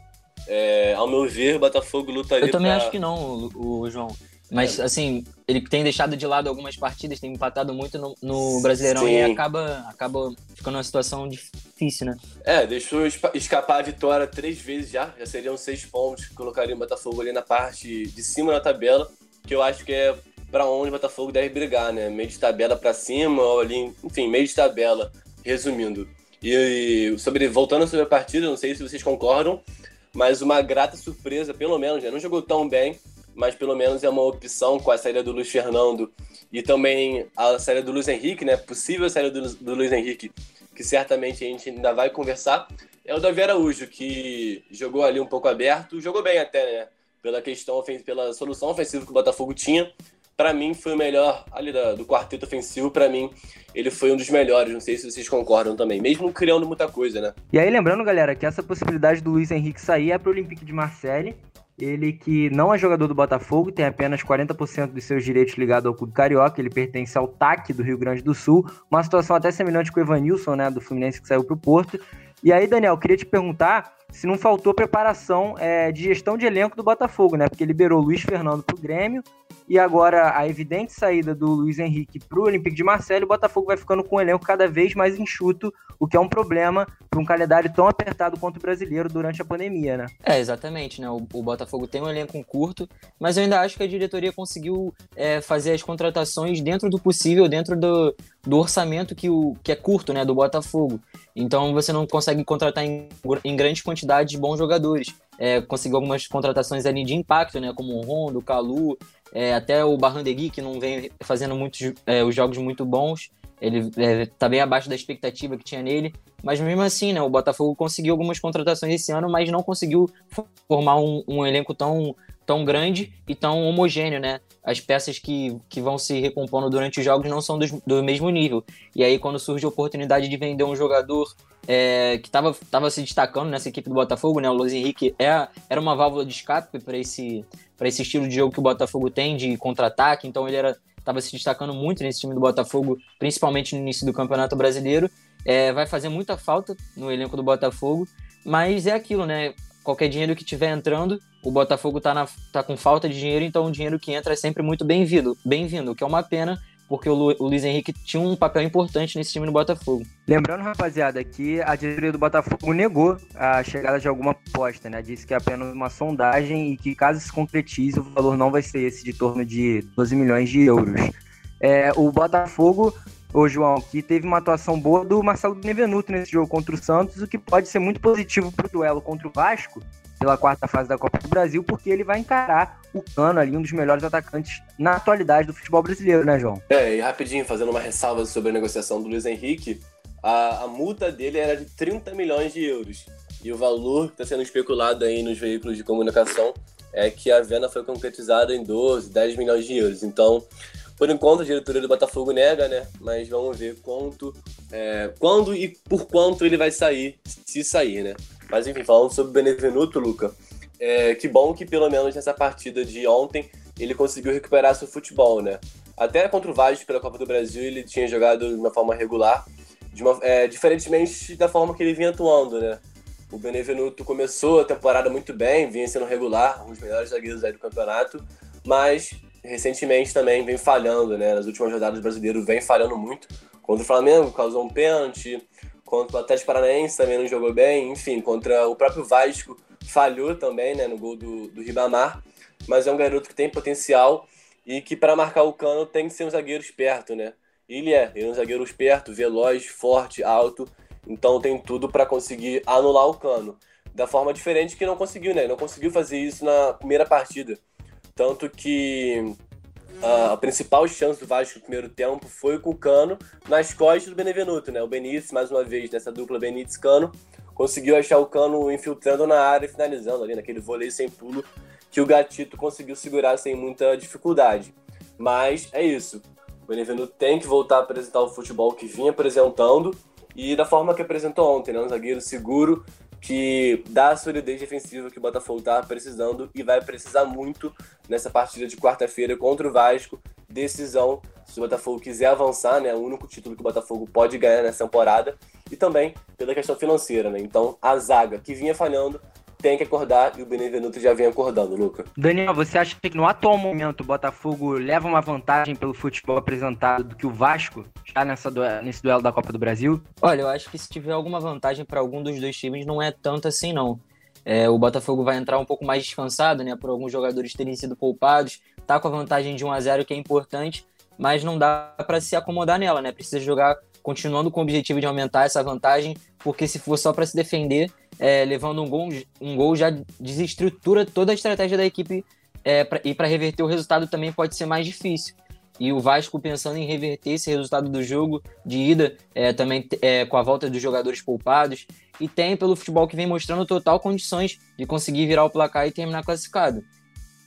É, ao meu ver, o Botafogo lutaria Eu também pra... acho que não, o, o João. Mas, é. assim, ele tem deixado de lado algumas partidas, tem empatado muito no, no Brasileirão Sim. e acaba, acaba ficando uma situação difícil, né? É, deixou escapar a vitória três vezes já, já seriam seis pontos, que colocaria o Botafogo ali na parte de cima da tabela, que eu acho que é para onde o Botafogo deve brigar, né? Meio de tabela para cima, ou ali, enfim, meio de tabela, resumindo. E sobre voltando sobre a partida, não sei se vocês concordam, mas uma grata surpresa, pelo menos, né? não jogou tão bem, mas pelo menos é uma opção com a saída do Luiz Fernando e também a saída do Luiz Henrique, né? Possível saída do, do Luiz Henrique, que certamente a gente ainda vai conversar. É o Davi Araújo, que jogou ali um pouco aberto, jogou bem até, né? Pela questão, pela solução ofensiva que o Botafogo tinha. Para mim, foi o melhor ali do quarteto ofensivo. Para mim, ele foi um dos melhores. Não sei se vocês concordam também, mesmo criando muita coisa, né? E aí, lembrando, galera, que essa possibilidade do Luiz Henrique sair é para o Olympique de Marseille ele que não é jogador do Botafogo, tem apenas 40% dos seus direitos ligados ao clube carioca, ele pertence ao TAC do Rio Grande do Sul, uma situação até semelhante com o Evanilson, né, do Fluminense que saiu para o Porto. E aí, Daniel, queria te perguntar se não faltou preparação é, de gestão de elenco do Botafogo, né? Porque liberou Luiz Fernando para o Grêmio e agora a evidente saída do Luiz Henrique para o Olympique de Marseille, o Botafogo vai ficando com um elenco cada vez mais enxuto, o que é um problema para um calendário tão apertado quanto o brasileiro durante a pandemia, né? É, exatamente, né? O, o Botafogo tem um elenco curto, mas eu ainda acho que a diretoria conseguiu é, fazer as contratações dentro do possível, dentro do, do orçamento que, o, que é curto, né, do Botafogo. Então você não consegue contratar em, em grande quantidade de bons jogadores. É, conseguiu algumas contratações ali de impacto, né, como o Rondo, o Calu, é, até o Barrandegui, que não vem fazendo muitos é, os jogos muito bons. Ele é, tá bem abaixo da expectativa que tinha nele. Mas mesmo assim, né, o Botafogo conseguiu algumas contratações esse ano, mas não conseguiu formar um, um elenco tão, tão grande e tão homogêneo, né? As peças que, que vão se recompondo durante os jogos não são do, do mesmo nível. E aí, quando surge a oportunidade de vender um jogador é, que estava se destacando nessa equipe do Botafogo, né? O Luiz Henrique é, era uma válvula de escape para esse esse estilo de jogo que o Botafogo tem de contra-ataque, então ele era estava se destacando muito nesse time do Botafogo, principalmente no início do Campeonato Brasileiro. É, vai fazer muita falta no elenco do Botafogo, mas é aquilo, né? Qualquer dinheiro que tiver entrando, o Botafogo tá, na, tá com falta de dinheiro, então o dinheiro que entra é sempre muito bem-vindo, bem-vindo, que é uma pena, porque o, Lu, o Luiz Henrique tinha um papel importante nesse time do Botafogo. Lembrando, rapaziada, que a diretoria do Botafogo negou a chegada de alguma aposta, né? Disse que é apenas uma sondagem e que caso se concretize, o valor não vai ser esse de torno de 12 milhões de euros. É, o Botafogo, ô João, que teve uma atuação boa do Marcelo Benevenuto nesse jogo contra o Santos, o que pode ser muito positivo para o duelo contra o Vasco, pela quarta fase da Copa do Brasil, porque ele vai encarar o Cano ali, um dos melhores atacantes na atualidade do futebol brasileiro, né, João? É, e rapidinho, fazendo uma ressalva sobre a negociação do Luiz Henrique, a, a multa dele era de 30 milhões de euros. E o valor que está sendo especulado aí nos veículos de comunicação é que a venda foi concretizada em 12, 10 milhões de euros. Então, por enquanto, a diretoria do Botafogo nega, né? Mas vamos ver quanto, é, quando e por quanto ele vai sair, se sair, né? Mas enfim, falando sobre o Benevenuto, Luca, é, que bom que pelo menos nessa partida de ontem ele conseguiu recuperar seu futebol, né? Até contra o Vasco pela Copa do Brasil ele tinha jogado de uma forma regular, de uma, é, diferentemente da forma que ele vinha atuando, né? O Benevenuto começou a temporada muito bem, vinha sendo regular, um dos melhores zagueiros aí do campeonato, mas recentemente também vem falhando, né? Nas últimas rodadas do brasileiro vem falhando muito. Contra o Flamengo, causou um pênalti. Contra o Atlético Paranaense também não jogou bem. Enfim, contra o próprio Vasco falhou também, né? No gol do, do Ribamar. Mas é um garoto que tem potencial e que para marcar o cano tem que ser um zagueiro esperto, né? Ele é, ele é um zagueiro esperto, veloz, forte, alto. Então tem tudo para conseguir anular o cano. Da forma diferente que não conseguiu, né? Não conseguiu fazer isso na primeira partida. Tanto que a, principal chance do Vasco no primeiro tempo foi com o Cano nas costas do Benevenuto, né? O Benítez, mais uma vez, nessa dupla Benítez-Cano, conseguiu achar o Cano infiltrando na área e finalizando ali, naquele vôlei sem pulo que o Gatito conseguiu segurar sem muita dificuldade. Mas é isso. O Benevenuto tem que voltar a apresentar o futebol que vinha apresentando e da forma que apresentou ontem, né? Um zagueiro seguro, que dá a solidez defensiva que o Botafogo está precisando e vai precisar muito nessa partida de quarta-feira contra o Vasco. Decisão, se o Botafogo quiser avançar, né? O único título que o Botafogo pode ganhar nessa temporada. E também pela questão financeira, né? Então, a zaga que vinha falhando tem que acordar e o Benevenuto já vem acordando, Luca. Daniel, você acha que no atual momento o Botafogo leva uma vantagem pelo futebol apresentado do que o Vasco já nessa nesse duelo da Copa do Brasil? Olha, eu acho que se tiver alguma vantagem para algum dos dois times, não é tanto assim, não. É, o Botafogo vai entrar um pouco mais descansado, né? Por alguns jogadores terem sido poupados. Tá com a vantagem de 1 a 0 que é importante, mas não dá para se acomodar nela, né? Precisa jogar continuando com o objetivo de aumentar essa vantagem, porque se for só para se defender, é, levando um gol, um gol já desestrutura toda a estratégia da equipe é, pra, e para reverter o resultado também pode ser mais difícil. E o Vasco pensando em reverter esse resultado do jogo de ida, é, também é, com a volta dos jogadores poupados, e tem pelo futebol que vem mostrando total condições de conseguir virar o placar e terminar classificado.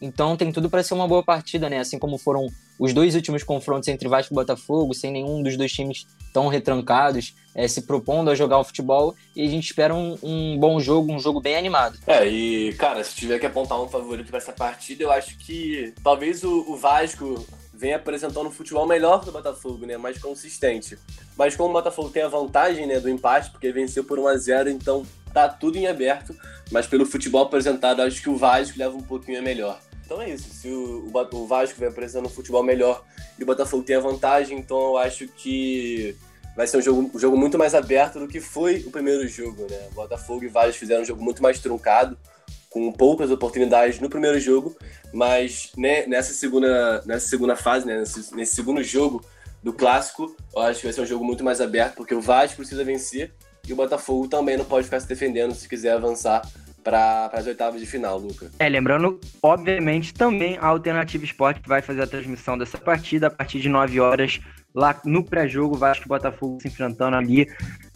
Então tem tudo para ser uma boa partida, né? Assim como foram os dois últimos confrontos entre Vasco e Botafogo, sem nenhum dos dois times tão retrancados, é, se propondo a jogar o futebol, e a gente espera um, um, bom jogo, um jogo bem animado. É, e cara, se tiver que apontar um favorito para essa partida, eu acho que talvez o, o Vasco vem apresentando um futebol melhor do Botafogo, né? Mais consistente. Mas como o Botafogo tem a vantagem, né, do empate, porque venceu por 1 a 0, então tá tudo em aberto. Mas pelo futebol apresentado, acho que o Vasco leva um pouquinho a melhor. Então é isso. Se o, o Vasco vem apresentando um futebol melhor e o Botafogo tem a vantagem, então eu acho que vai ser um jogo, um jogo muito mais aberto do que foi o primeiro jogo, né? O Botafogo e Vasco fizeram um jogo muito mais truncado, com poucas oportunidades no primeiro jogo, mas né, nessa, segunda, nessa segunda fase, né, nesse, nesse, segundo jogo do clássico, eu acho que vai ser um jogo muito mais aberto, porque o Vasco precisa vencer e o Botafogo também não pode ficar se defendendo se quiser avançar para as oitavas de final, Luca. É, lembrando, obviamente, também a Alternativa Esporte vai fazer a transmissão dessa partida a partir de 9 horas lá no pré-jogo, Vasco e Botafogo se enfrentando ali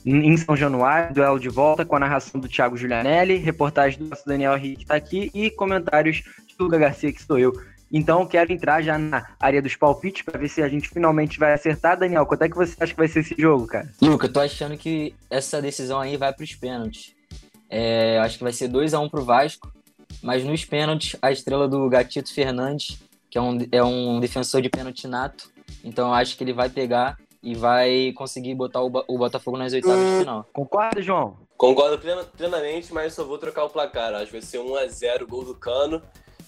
em São Januário, duelo de volta com a narração do Thiago Giulianelli, reportagem do nosso Daniel Henrique está aqui e comentários de Luga Garcia, que sou eu. Então quero entrar já na área dos palpites para ver se a gente finalmente vai acertar. Daniel, quanto é que você acha que vai ser esse jogo, cara? Luca, tô achando que essa decisão aí vai para os pênaltis. É, acho que vai ser 2 a 1 um pro Vasco, mas nos pênaltis a estrela do Gatito Fernandes, que é um, é um defensor de pênalti nato, então eu acho que ele vai pegar e vai conseguir botar o, o Botafogo nas oitavas de final. Concorda, João? Concordo plenamente, mas só vou trocar o placar. Acho que vai ser 1x0 gol do Cano.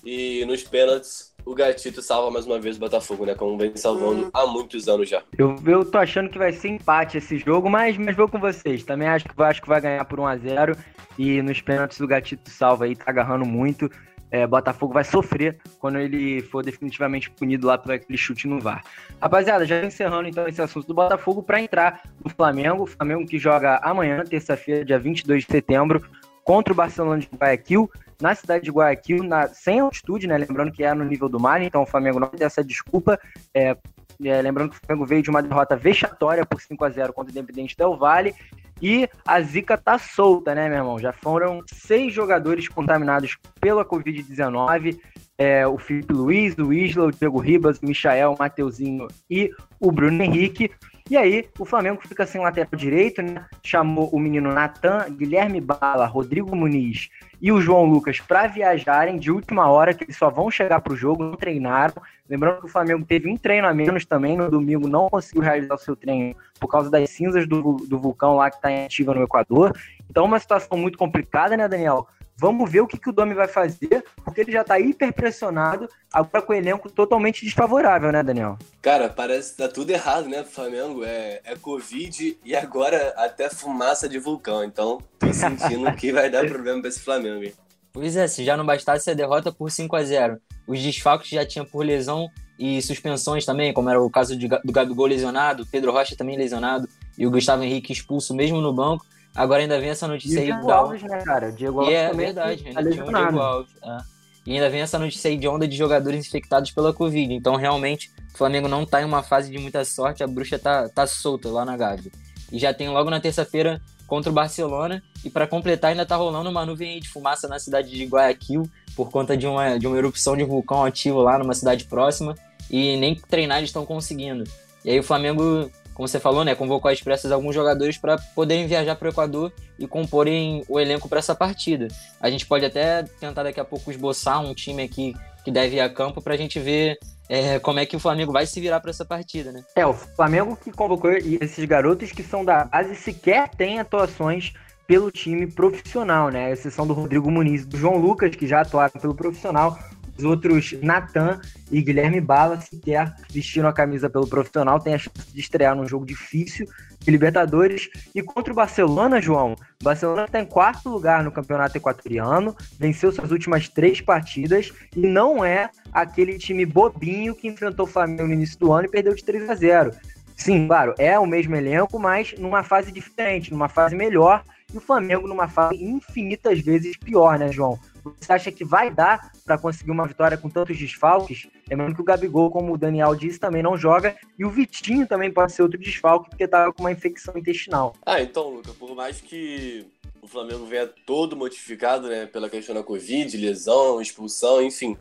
E nos pênaltis, o Gatito salva mais uma vez o Botafogo, né? Como vem salvando há muitos anos já. Eu, eu tô achando que vai ser empate esse jogo, mas, mas vou com vocês. Também acho que o Vasco vai ganhar por 1x0. E nos pênaltis o Gatito salva aí, tá agarrando muito é, Botafogo vai sofrer quando ele for definitivamente punido lá por aquele chute no VAR. Rapaziada, já encerrando então esse assunto do Botafogo para entrar no Flamengo. O Flamengo que joga amanhã, terça-feira, dia 22 de setembro, contra o Barcelona de Guayaquil, na cidade de Guayaquil, na, sem altitude, né? Lembrando que é no nível do mar, então o Flamengo não tem essa desculpa. É, é, lembrando que o Flamengo veio de uma derrota vexatória por 5 a 0 contra o Independente Del Valle e a zica tá solta, né, meu irmão? Já foram seis jogadores contaminados pela Covid-19. É, o Felipe Luiz, o Isla, o Diego Ribas, o Michael, o Mateuzinho e o Bruno Henrique. E aí, o Flamengo fica sem lateral direito, né? Chamou o menino Natan, Guilherme Bala, Rodrigo Muniz e o João Lucas para viajarem de última hora, que eles só vão chegar para o jogo, não treinaram. Lembrando que o Flamengo teve um treino a menos também no domingo, não conseguiu realizar o seu treino por causa das cinzas do, do vulcão lá que está em ativa no Equador. Então, uma situação muito complicada, né, Daniel? Vamos ver o que, que o Domi vai fazer, porque ele já tá hiper pressionado, agora com o elenco totalmente desfavorável, né, Daniel? Cara, parece que tá tudo errado, né, pro Flamengo. É, é Covid e agora até fumaça de vulcão. Então, tô sentindo que vai dar problema pra esse Flamengo, hein? Pois é, se já não bastasse a derrota por 5 a 0 os desfalques já tinham por lesão e suspensões também, como era o caso de, do Gabigol lesionado, Pedro Rocha também lesionado e o Gustavo Henrique expulso mesmo no banco. Agora ainda vem essa notícia e aí. Diego Alves, né, cara? Diego Alves e é verdade, ainda tá tinha o Diego Alves. É. E ainda vem essa notícia aí de onda de jogadores infectados pela Covid. Então, realmente, o Flamengo não tá em uma fase de muita sorte, a bruxa tá, tá solta lá na Gávea. E já tem logo na terça-feira contra o Barcelona. E para completar, ainda tá rolando uma nuvem de fumaça na cidade de Guayaquil por conta de uma, de uma erupção de vulcão ativo lá numa cidade próxima. E nem treinar eles estão conseguindo. E aí o Flamengo como você falou, né, convocou às pressas alguns jogadores para poderem viajar para o Equador e comporem o elenco para essa partida. A gente pode até tentar daqui a pouco esboçar um time aqui que deve ir a campo para a gente ver é, como é que o Flamengo vai se virar para essa partida, né? É, o Flamengo que convocou esses garotos que são da base sequer tem atuações pelo time profissional, né? A exceção do Rodrigo Muniz do João Lucas, que já atuaram pelo profissional, os outros, Natan e Guilherme Bala, sequer vestiram a camisa pelo profissional, tem a chance de estrear num jogo difícil de Libertadores. E contra o Barcelona, João, o Barcelona está em quarto lugar no campeonato equatoriano, venceu suas últimas três partidas e não é aquele time bobinho que enfrentou o Flamengo no início do ano e perdeu de 3 a 0. Sim, claro, é o mesmo elenco, mas numa fase diferente, numa fase melhor, e o Flamengo numa fase infinitas vezes pior, né, João? Você acha que vai dar para conseguir uma vitória com tantos desfalques? Lembrando que o Gabigol, como o Daniel disse, também não joga. E o Vitinho também pode ser outro desfalque, porque estava com uma infecção intestinal. Ah, então, Luca, por mais que o Flamengo venha todo modificado, né, pela questão da Covid, lesão, expulsão, enfim,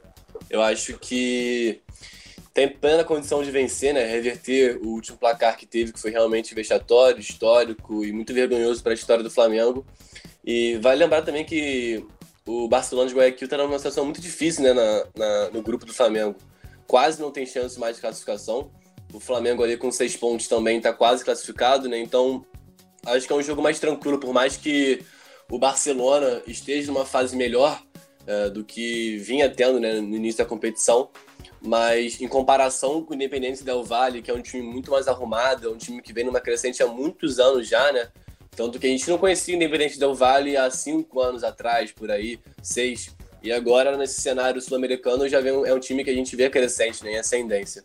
eu acho que tem plena condição de vencer, né, reverter o último placar que teve, que foi realmente vexatório, histórico e muito vergonhoso para a história do Flamengo. E vale lembrar também que o Barcelona de Guayaquil está numa situação muito difícil né, na, na, no grupo do Flamengo. Quase não tem chance mais de classificação. O Flamengo ali com seis pontos também está quase classificado, né? Então acho que é um jogo mais tranquilo, por mais que o Barcelona esteja numa fase melhor é, do que vinha tendo né, no início da competição. Mas em comparação com o Independente Del Valle, que é um time muito mais arrumado, é um time que vem numa crescente há muitos anos já, né? Tanto que a gente não conhecia o Independente Del Vale há cinco anos atrás, por aí, seis. E agora, nesse cenário sul-americano, já vem, é um time que a gente vê crescente, né, em ascendência.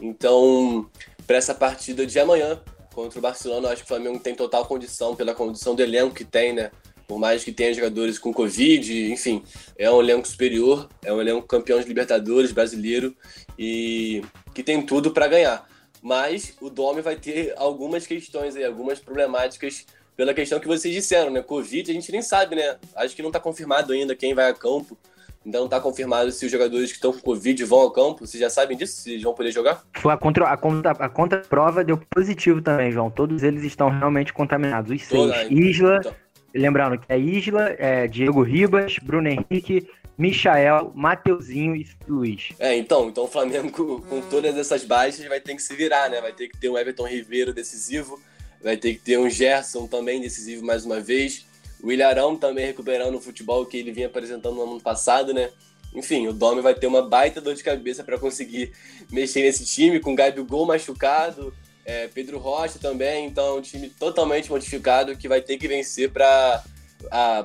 Então, para essa partida de amanhã contra o Barcelona, acho que o Flamengo tem total condição, pela condição do elenco que tem, né? Por mais que tenha jogadores com Covid, enfim, é um elenco superior, é um elenco campeão de Libertadores brasileiro e que tem tudo para ganhar. Mas o Dome vai ter algumas questões aí, algumas problemáticas pela questão que vocês disseram, né? Covid, a gente nem sabe, né? Acho que não está confirmado ainda quem vai a campo. Ainda não está confirmado se os jogadores que estão com Covid vão ao campo. Vocês já sabem disso? Se eles vão poder jogar? Foi a contra a contra a contraprova deu positivo também, João. Todos eles estão realmente contaminados. Os seis. Toda, Isla, então. lembrando que é Isla, é Diego Ribas, Bruno Henrique, Michael, Mateuzinho e Luiz. É, então, então o Flamengo com todas essas baixas vai ter que se virar, né? Vai ter que ter um Everton Ribeiro decisivo vai ter que ter um Gerson também decisivo mais uma vez. O Ilharão também recuperando o futebol que ele vinha apresentando no ano passado, né? Enfim, o Domi vai ter uma baita dor de cabeça para conseguir mexer nesse time, com o Gabigol machucado, é, Pedro Rocha também, então é um time totalmente modificado que vai ter que vencer para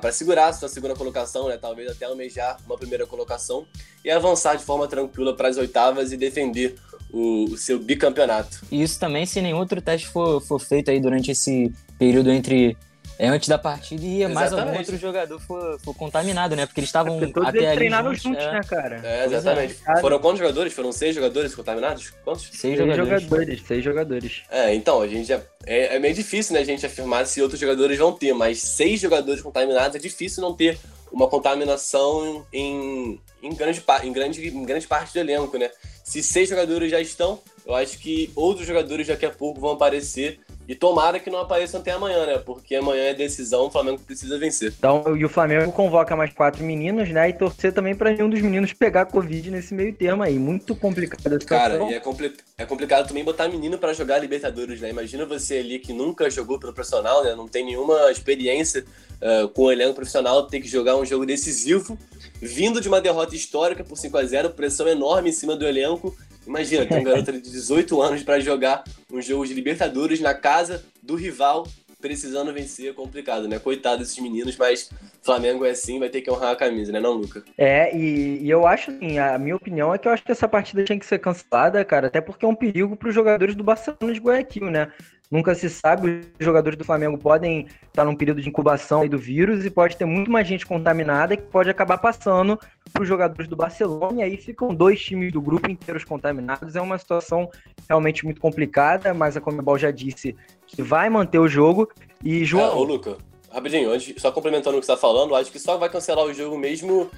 para segurar a sua segunda colocação, né? Talvez até almejar uma primeira colocação e avançar de forma tranquila para as oitavas e defender o, o, seu bicampeonato. E isso também se nenhum outro teste for, for feito aí durante esse período entre é, antes da partida e mais algum outro jogador for, for contaminado, né? Porque eles estavam é até eles ali treinaram juntos, juntos é. né, cara? É, exatamente. É. Foram quantos jogadores? Foram seis jogadores contaminados? Quantos? Seis, seis jogadores. jogadores. Seis jogadores. É, então, a gente já... É, é meio difícil, né, a gente afirmar se outros jogadores vão ter, mas seis jogadores contaminados é difícil não ter uma contaminação em, em, grande, em, grande, em grande parte do elenco, né? Se seis jogadores já estão, eu acho que outros jogadores daqui a pouco vão aparecer e tomara que não apareçam até amanhã, né? Porque amanhã é decisão, o Flamengo precisa vencer. Então, e o Flamengo convoca mais quatro meninos, né? E torcer também para nenhum dos meninos pegar Covid nesse meio termo aí. Muito complicado a situação. Cara, e é, compli é complicado também botar menino para jogar Libertadores, né? Imagina você ali que nunca jogou pelo profissional, né? Não tem nenhuma experiência uh, com o elenco profissional, ter que jogar um jogo decisivo, vindo de uma derrota histórica por 5 a 0 pressão enorme em cima do elenco Imagina, tem um garoto de 18 anos para jogar um jogo de Libertadores na casa do rival, precisando vencer, é complicado, né? Coitado desses meninos, mas Flamengo é assim, vai ter que honrar a camisa, né, não, Luca? É, e, e, eu acho assim, a minha opinião é que eu acho que essa partida tinha que ser cancelada, cara, até porque é um perigo para os jogadores do Barcelona de Guayaquil, né? Nunca se sabe, os jogadores do Flamengo podem estar num período de incubação do vírus e pode ter muito mais gente contaminada que pode acabar passando para os jogadores do Barcelona e aí ficam dois times do grupo inteiros contaminados. É uma situação realmente muito complicada, mas a Comebol já disse que vai manter o jogo. E João. É, ô, Luca, rapidinho, só complementando o que você está falando, acho que só vai cancelar o jogo mesmo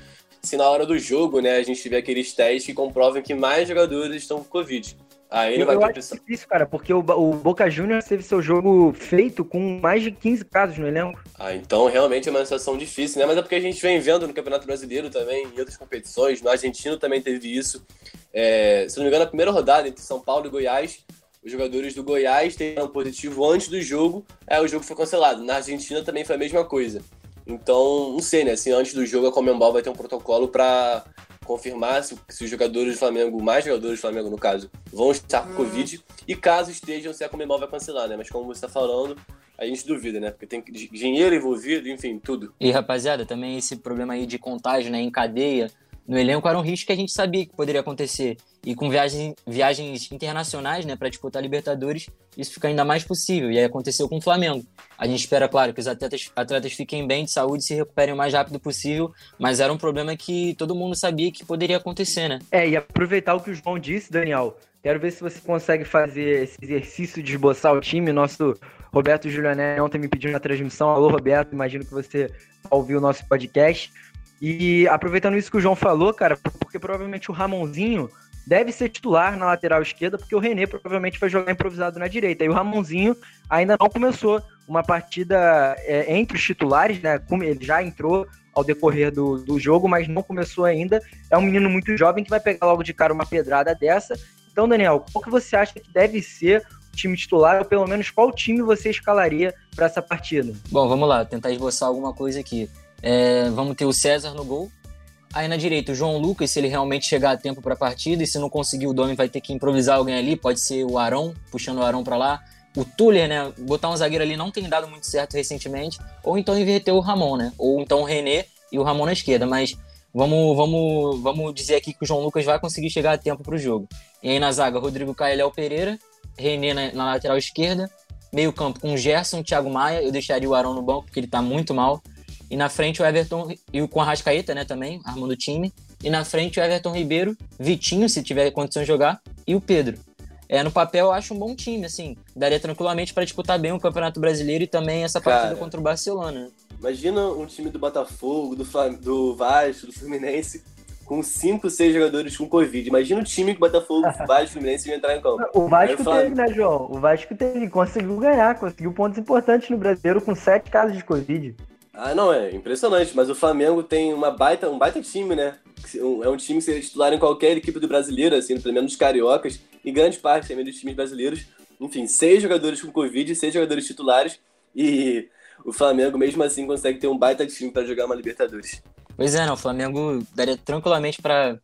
se na hora do jogo, né, a gente tiver aqueles testes que comprovam que mais jogadores estão com Covid. Aí eu, vai eu acho difícil, cara, porque o, o, Boca Juniors teve seu jogo feito com mais de 15 casos no elenco. Ah, então realmente é uma situação difícil, né? Mas é porque a gente vem vendo no Campeonato Brasileiro também, em outras competições, no Argentino também teve isso. É, se não me engano, a primeira rodada entre São Paulo e Goiás, os jogadores do Goiás tiveram positivo antes do jogo, aí o jogo foi cancelado. Na Argentina também foi a mesma coisa. Então, não sei, né? Assim, antes do jogo, a Comembol vai ter um protocolo para confirmar se, se, os jogadores do Flamengo, mais jogadores do Flamengo no caso, vão estar com Covid e caso estejam, se a Comembol vai cancelar, né? Mas como você está falando, a gente duvida, né? Porque tem dinheiro envolvido, enfim, tudo. E rapaziada, também esse problema aí de contágio, né, em cadeia, no elenco era um risco que a gente sabia que poderia acontecer. E com viagens, viagens internacionais, né, para disputar Libertadores, isso fica ainda mais possível. E aí aconteceu com o Flamengo. A gente espera, claro, que os atletas, atletas fiquem bem de saúde e se recuperem o mais rápido possível, mas era um problema que todo mundo sabia que poderia acontecer, né? É, e aproveitar o que o João disse, Daniel. Quero ver se você consegue fazer esse exercício de esboçar o time. Nosso Roberto Juliané ontem me pediu na transmissão. Alô, Roberto, imagino que você ouviu o nosso podcast. E aproveitando isso que o João falou, cara, porque provavelmente o Ramonzinho deve ser titular na lateral esquerda, porque o René provavelmente vai jogar improvisado na direita. E o Ramonzinho ainda não começou uma partida é, entre os titulares, né? Ele já entrou ao decorrer do, do jogo, mas não começou ainda. É um menino muito jovem que vai pegar logo de cara uma pedrada dessa. Então, Daniel, qual que você acha que deve ser o time titular, ou pelo menos qual time você escalaria para essa partida? Bom, vamos lá, tentar esboçar alguma coisa aqui. É, vamos ter o César no gol. Aí na direita, o João Lucas, se ele realmente chegar a tempo para a partida, e se não conseguir, o Domi vai ter que improvisar alguém ali. Pode ser o Arão, puxando o Arão para lá. O Tuller, né? Botar um zagueiro ali não tem dado muito certo recentemente. Ou então inverter o Ramon, né? Ou então o René e o Ramon na esquerda. Mas vamos, vamos, vamos dizer aqui que o João Lucas vai conseguir chegar a tempo para o jogo. E aí na zaga, Rodrigo Caio Pereira. René na, na lateral esquerda. Meio campo com Gerson, Thiago Maia. Eu deixaria o Arão no banco, porque ele tá muito mal. E na frente o Everton e com a Rascaeta, né, também, armando o time. E na frente o Everton Ribeiro, Vitinho, se tiver condição de jogar, e o Pedro. É, no papel eu acho um bom time, assim. Daria tranquilamente para disputar bem o Campeonato Brasileiro e também essa partida Cara, contra o Barcelona. Imagina um time do Botafogo, do, Flam do Vasco, do Fluminense, com 5, 6 jogadores com Covid. Imagina o time que o Botafogo, Vasco, Fluminense iam entrar em campo. O Vasco teve, né, João? O Vasco teve, conseguiu ganhar, conseguiu pontos importantes no Brasileiro com 7 casos de Covid. Ah, não, é impressionante, mas o Flamengo tem uma baita, um baita time, né? É um time que seria titular em qualquer equipe do brasileiro, assim, pelo menos dos cariocas, e grande parte também dos times brasileiros. Enfim, seis jogadores com Covid, seis jogadores titulares, e o Flamengo, mesmo assim, consegue ter um baita time para jogar uma Libertadores. Pois é, não, o Flamengo daria tranquilamente para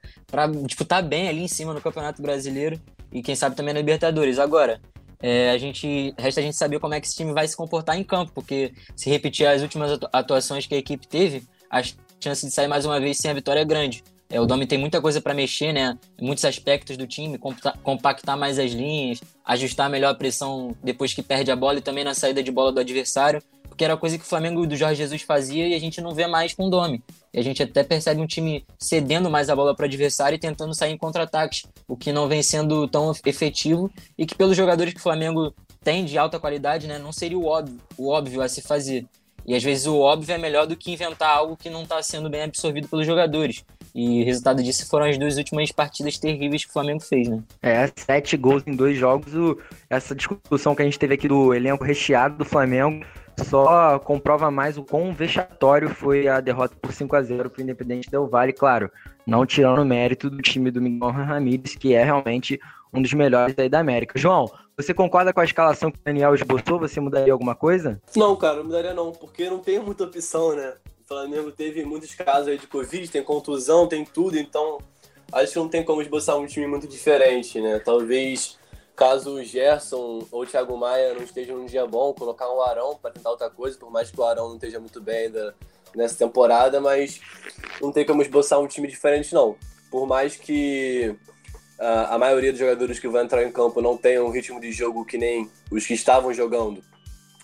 disputar bem ali em cima no Campeonato Brasileiro e quem sabe também na Libertadores. Agora, é, a gente resta a gente saber como é que esse time vai se comportar em campo, porque se repetir as últimas atuações que a equipe teve, a chance de sair mais uma vez sem a vitória é grande. É, o Domi tem muita coisa para mexer, né? Muitos aspectos do time, compactar mais as linhas, ajustar melhor a pressão depois que perde a bola e também na saída de bola do adversário porque era coisa que o Flamengo do Jorge Jesus fazia e a gente não vê mais com o Domi. E a gente até percebe um time cedendo mais a bola para o adversário e tentando sair em contra-ataques, o que não vem sendo tão efetivo e que pelos jogadores que o Flamengo tem de alta qualidade, né, não seria o óbvio, o óbvio a se fazer. E às vezes o óbvio é melhor do que inventar algo que não está sendo bem absorvido pelos jogadores. E resultado disso foram as duas últimas partidas terríveis que o Flamengo fez, né? É, sete gols em dois jogos. O, essa discussão que a gente teve aqui do elenco recheado do Flamengo só comprova mais o quão vexatório foi a derrota por 5 a 0 para o Independente Del Vale, claro, não tirando o mérito do time do Miguel Ramírez, que é realmente um dos melhores aí da América. João, você concorda com a escalação que o Daniel esboçou? Você mudaria alguma coisa? Não, cara, não mudaria não, porque não tem muita opção, né? O Flamengo teve muitos casos aí de Covid, tem contusão, tem tudo, então acho que não tem como esboçar um time muito diferente, né? Talvez caso o Gerson ou o Thiago Maia não estejam num dia bom, colocar um Arão para tentar outra coisa, por mais que o Arão não esteja muito bem ainda nessa temporada, mas não tem como esboçar um time diferente não. Por mais que uh, a maioria dos jogadores que vão entrar em campo não tenham um ritmo de jogo que nem os que estavam jogando,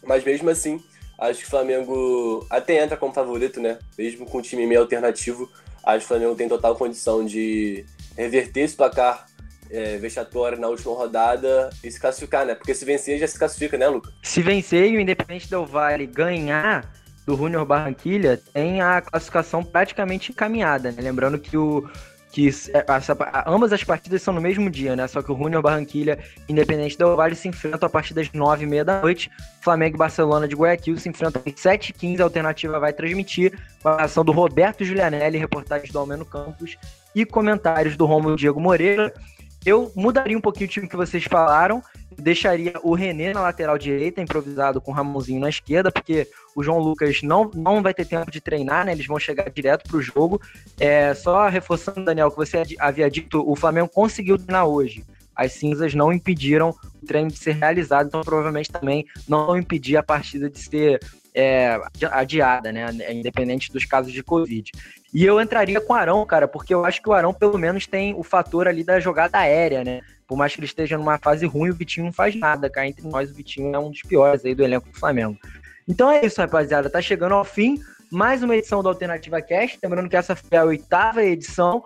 mas mesmo assim, acho que o Flamengo até entra como favorito, né? Mesmo com um time meio alternativo, acho que o Flamengo tem total condição de reverter esse placar é, vexatória na última rodada e se classificar, né? Porque se vencer já se classifica, né, Luca? Se vencer e o Independente Del Vale ganhar do Junior Barranquilha, tem a classificação praticamente encaminhada, né? Lembrando que o que essa, ambas as partidas são no mesmo dia, né? Só que o Junior Barranquilha Independente Del Vale se enfrentam a partir das nove e meia da noite. Flamengo e Barcelona de Guayaquil se enfrentam às 7h15. A alternativa vai transmitir com a ação do Roberto Giulianelli, reportagens do Almeno Campos e comentários do Romulo Diego Moreira. Eu mudaria um pouquinho o time que vocês falaram, deixaria o René na lateral direita, improvisado com o Ramonzinho na esquerda, porque o João Lucas não, não vai ter tempo de treinar, né? Eles vão chegar direto para o jogo. É, só reforçando, Daniel, que você havia dito, o Flamengo conseguiu treinar hoje. As cinzas não impediram o treino de ser realizado, então provavelmente também não impedir a partida de ser é, adiada, né? Independente dos casos de Covid. E eu entraria com o Arão, cara, porque eu acho que o Arão pelo menos tem o fator ali da jogada aérea, né? Por mais que ele esteja numa fase ruim, o Vitinho não faz nada, cara. Entre nós, o Vitinho é um dos piores aí do elenco do Flamengo. Então é isso, rapaziada. Tá chegando ao fim mais uma edição do Alternativa Cast. Lembrando que essa foi a oitava edição.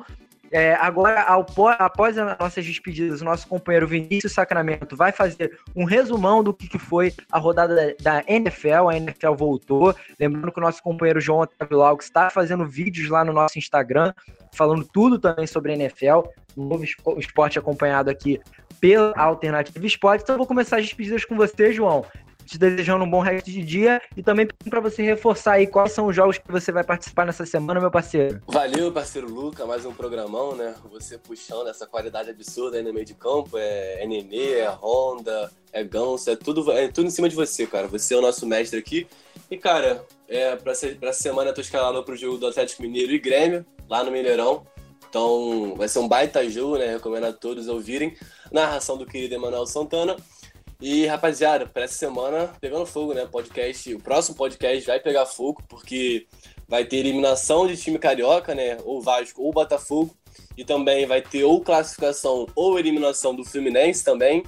É, agora, ao, após as nossas despedidas, o nosso companheiro Vinícius Sacramento vai fazer um resumão do que, que foi a rodada da, da, NFL. A NFL voltou. Lembrando que o nosso companheiro João Otávio Lauco está fazendo vídeos lá no nosso Instagram, falando tudo também sobre a NFL. Um novo esporte acompanhado aqui pela Alternativa Esporte. Então, vou começar as despedidas com você, João te desejando um bom resto de dia e também para você reforçar aí quais são os jogos que você vai participar nessa semana, meu parceiro. Valeu, parceiro Luca, mais um programão, né? Você puxando essa qualidade absurda aí no meio de campo, é, é Nenê, é Honda, é Ganso, é tudo, é tudo em cima de você, cara. Você é o nosso mestre aqui. E, cara, é, pra, ser, pra semana eu tô escalando pro jogo do Atlético Mineiro e Grêmio, lá no Mineirão. Então vai ser um baita jogo, né? Recomendo a todos ouvirem. Narração do querido Emanuel Santana. E, rapaziada, para essa semana, pegando fogo, né? Podcast, o próximo podcast vai pegar fogo, porque vai ter eliminação de time carioca, né? Ou Vasco ou Botafogo. E também vai ter ou classificação ou eliminação do Fluminense também.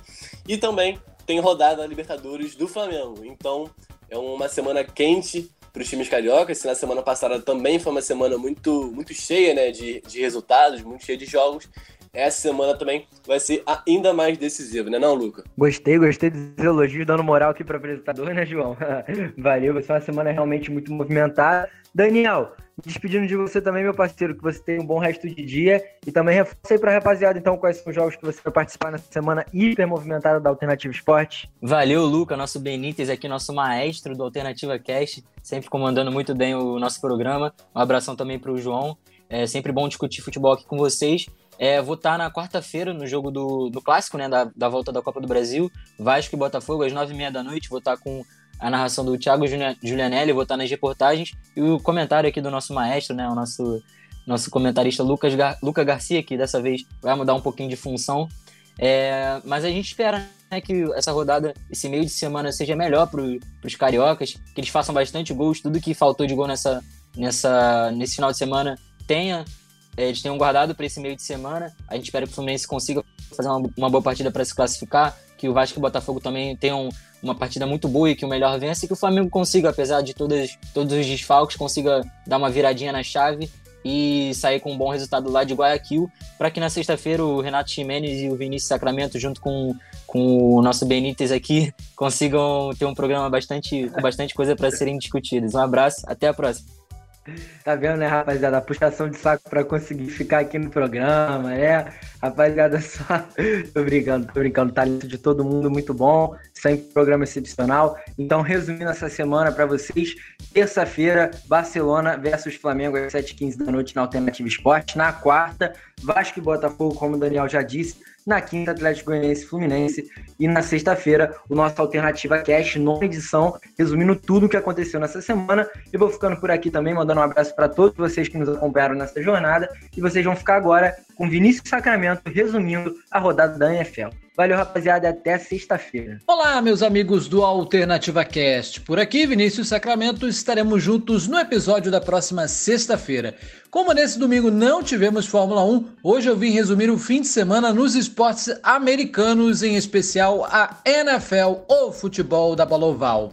E também tem rodada da Libertadores do Flamengo. Então, é uma semana quente para os times cariocas. Se na semana passada também foi uma semana muito, muito cheia né, de, de resultados, muito cheia de jogos essa semana também vai ser ainda mais decisivo, né não, Luca? Gostei, gostei dos elogios, dando moral aqui para o apresentador, né, João? Valeu, vai ser uma semana realmente muito movimentada. Daniel, despedindo de você também, meu parceiro, que você tenha um bom resto de dia e também reforcei para a rapaziada, então, quais são os jogos que você vai participar nessa semana hiper movimentada da Alternativa Esporte. Valeu, Luca, nosso Benítez aqui, nosso maestro do Alternativa Cast, sempre comandando muito bem o nosso programa. Um abração também para o João. É sempre bom discutir futebol aqui com vocês. É, vou estar na quarta-feira no jogo do, do clássico, né? Da, da volta da Copa do Brasil. Vasco e Botafogo, às nove e meia da noite. Vou estar com a narração do Thiago Giulianelli, vou estar nas reportagens e o comentário aqui do nosso maestro, né? O nosso, nosso comentarista Lucas Gar Luca Garcia, que dessa vez vai mudar um pouquinho de função. É, mas a gente espera né, que essa rodada, esse meio de semana, seja melhor para os cariocas, que eles façam bastante gols, tudo que faltou de gol nessa, nessa, nesse final de semana tenha eles tenham guardado para esse meio de semana. A gente espera que o Fluminense consiga fazer uma, uma boa partida para se classificar, que o Vasco e o Botafogo também tenham uma partida muito boa e que o melhor vença e que o Flamengo consiga, apesar de todas, todos os desfalques, consiga dar uma viradinha na chave e sair com um bom resultado lá de Guayaquil, para que na sexta-feira o Renato Ximenes e o Vinícius Sacramento, junto com, com o nosso Benítez aqui, consigam ter um programa bastante, com bastante coisa para serem discutidas. Um abraço, até a próxima. Tá vendo, né, rapaziada? A puxação de saco para conseguir ficar aqui no programa, né? Rapaziada, só. tô brincando, tô brincando. Talento de todo mundo muito bom. Sempre programa excepcional. Então, resumindo essa semana para vocês: terça-feira, Barcelona versus Flamengo às 7h15 da noite na Alternativa Esporte. Na quarta, Vasco e Botafogo, como o Daniel já disse na quinta, Atlético Goianiense Fluminense. E na sexta-feira, o nosso Alternativa Cash, nova edição, resumindo tudo o que aconteceu nessa semana. Eu vou ficando por aqui também, mandando um abraço para todos vocês que nos acompanharam nessa jornada. E vocês vão ficar agora com Vinícius Sacramento resumindo a rodada da NFL. Valeu, rapaziada, até sexta-feira. Olá, meus amigos do Alternativa Cast. Por aqui, Vinícius Sacramento, estaremos juntos no episódio da próxima sexta-feira. Como nesse domingo não tivemos Fórmula 1, hoje eu vim resumir o fim de semana nos esportes americanos, em especial a NFL, ou futebol da bola.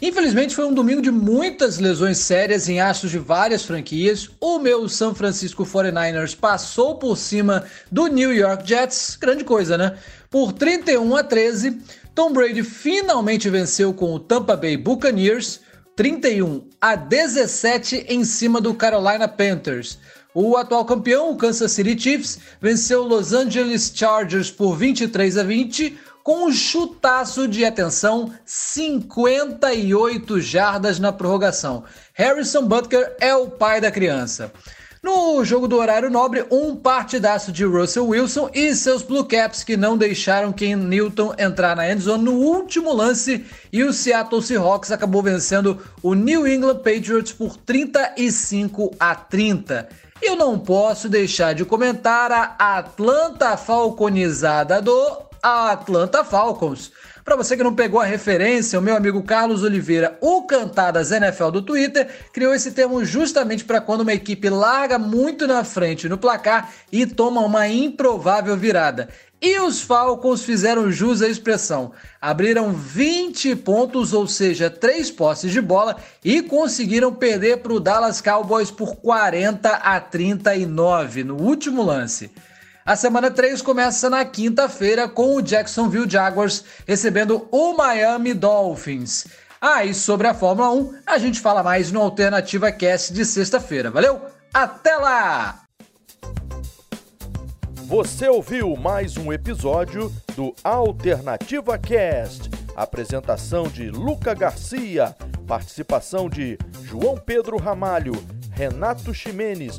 Infelizmente foi um domingo de muitas lesões sérias em astros de várias franquias. O meu San Francisco 49ers passou por cima do New York Jets, grande coisa, né? Por 31 a 13, Tom Brady finalmente venceu com o Tampa Bay Buccaneers, 31 a 17 em cima do Carolina Panthers. O atual campeão, o Kansas City Chiefs, venceu o Los Angeles Chargers por 23 a 20 com um chutaço de atenção, 58 jardas na prorrogação. Harrison Butker é o pai da criança. No jogo do horário nobre, um partidaço de Russell Wilson e seus Blue Caps que não deixaram Ken Newton entrar na endzone no último lance e o Seattle Seahawks acabou vencendo o New England Patriots por 35 a 30. Eu não posso deixar de comentar a Atlanta Falconizada do Atlanta Falcons. Para você que não pegou a referência, o meu amigo Carlos Oliveira, o Cantadas NFL do Twitter, criou esse termo justamente para quando uma equipe larga muito na frente no placar e toma uma improvável virada. E os Falcons fizeram jus à expressão. Abriram 20 pontos, ou seja, 3 posses de bola, e conseguiram perder para o Dallas Cowboys por 40 a 39 no último lance. A semana 3 começa na quinta-feira com o Jacksonville Jaguars recebendo o Miami Dolphins. Ah, e sobre a Fórmula 1, a gente fala mais no Alternativa Cast de sexta-feira. Valeu? Até lá! Você ouviu mais um episódio do Alternativa Cast. Apresentação de Luca Garcia, participação de João Pedro Ramalho, Renato Ximenes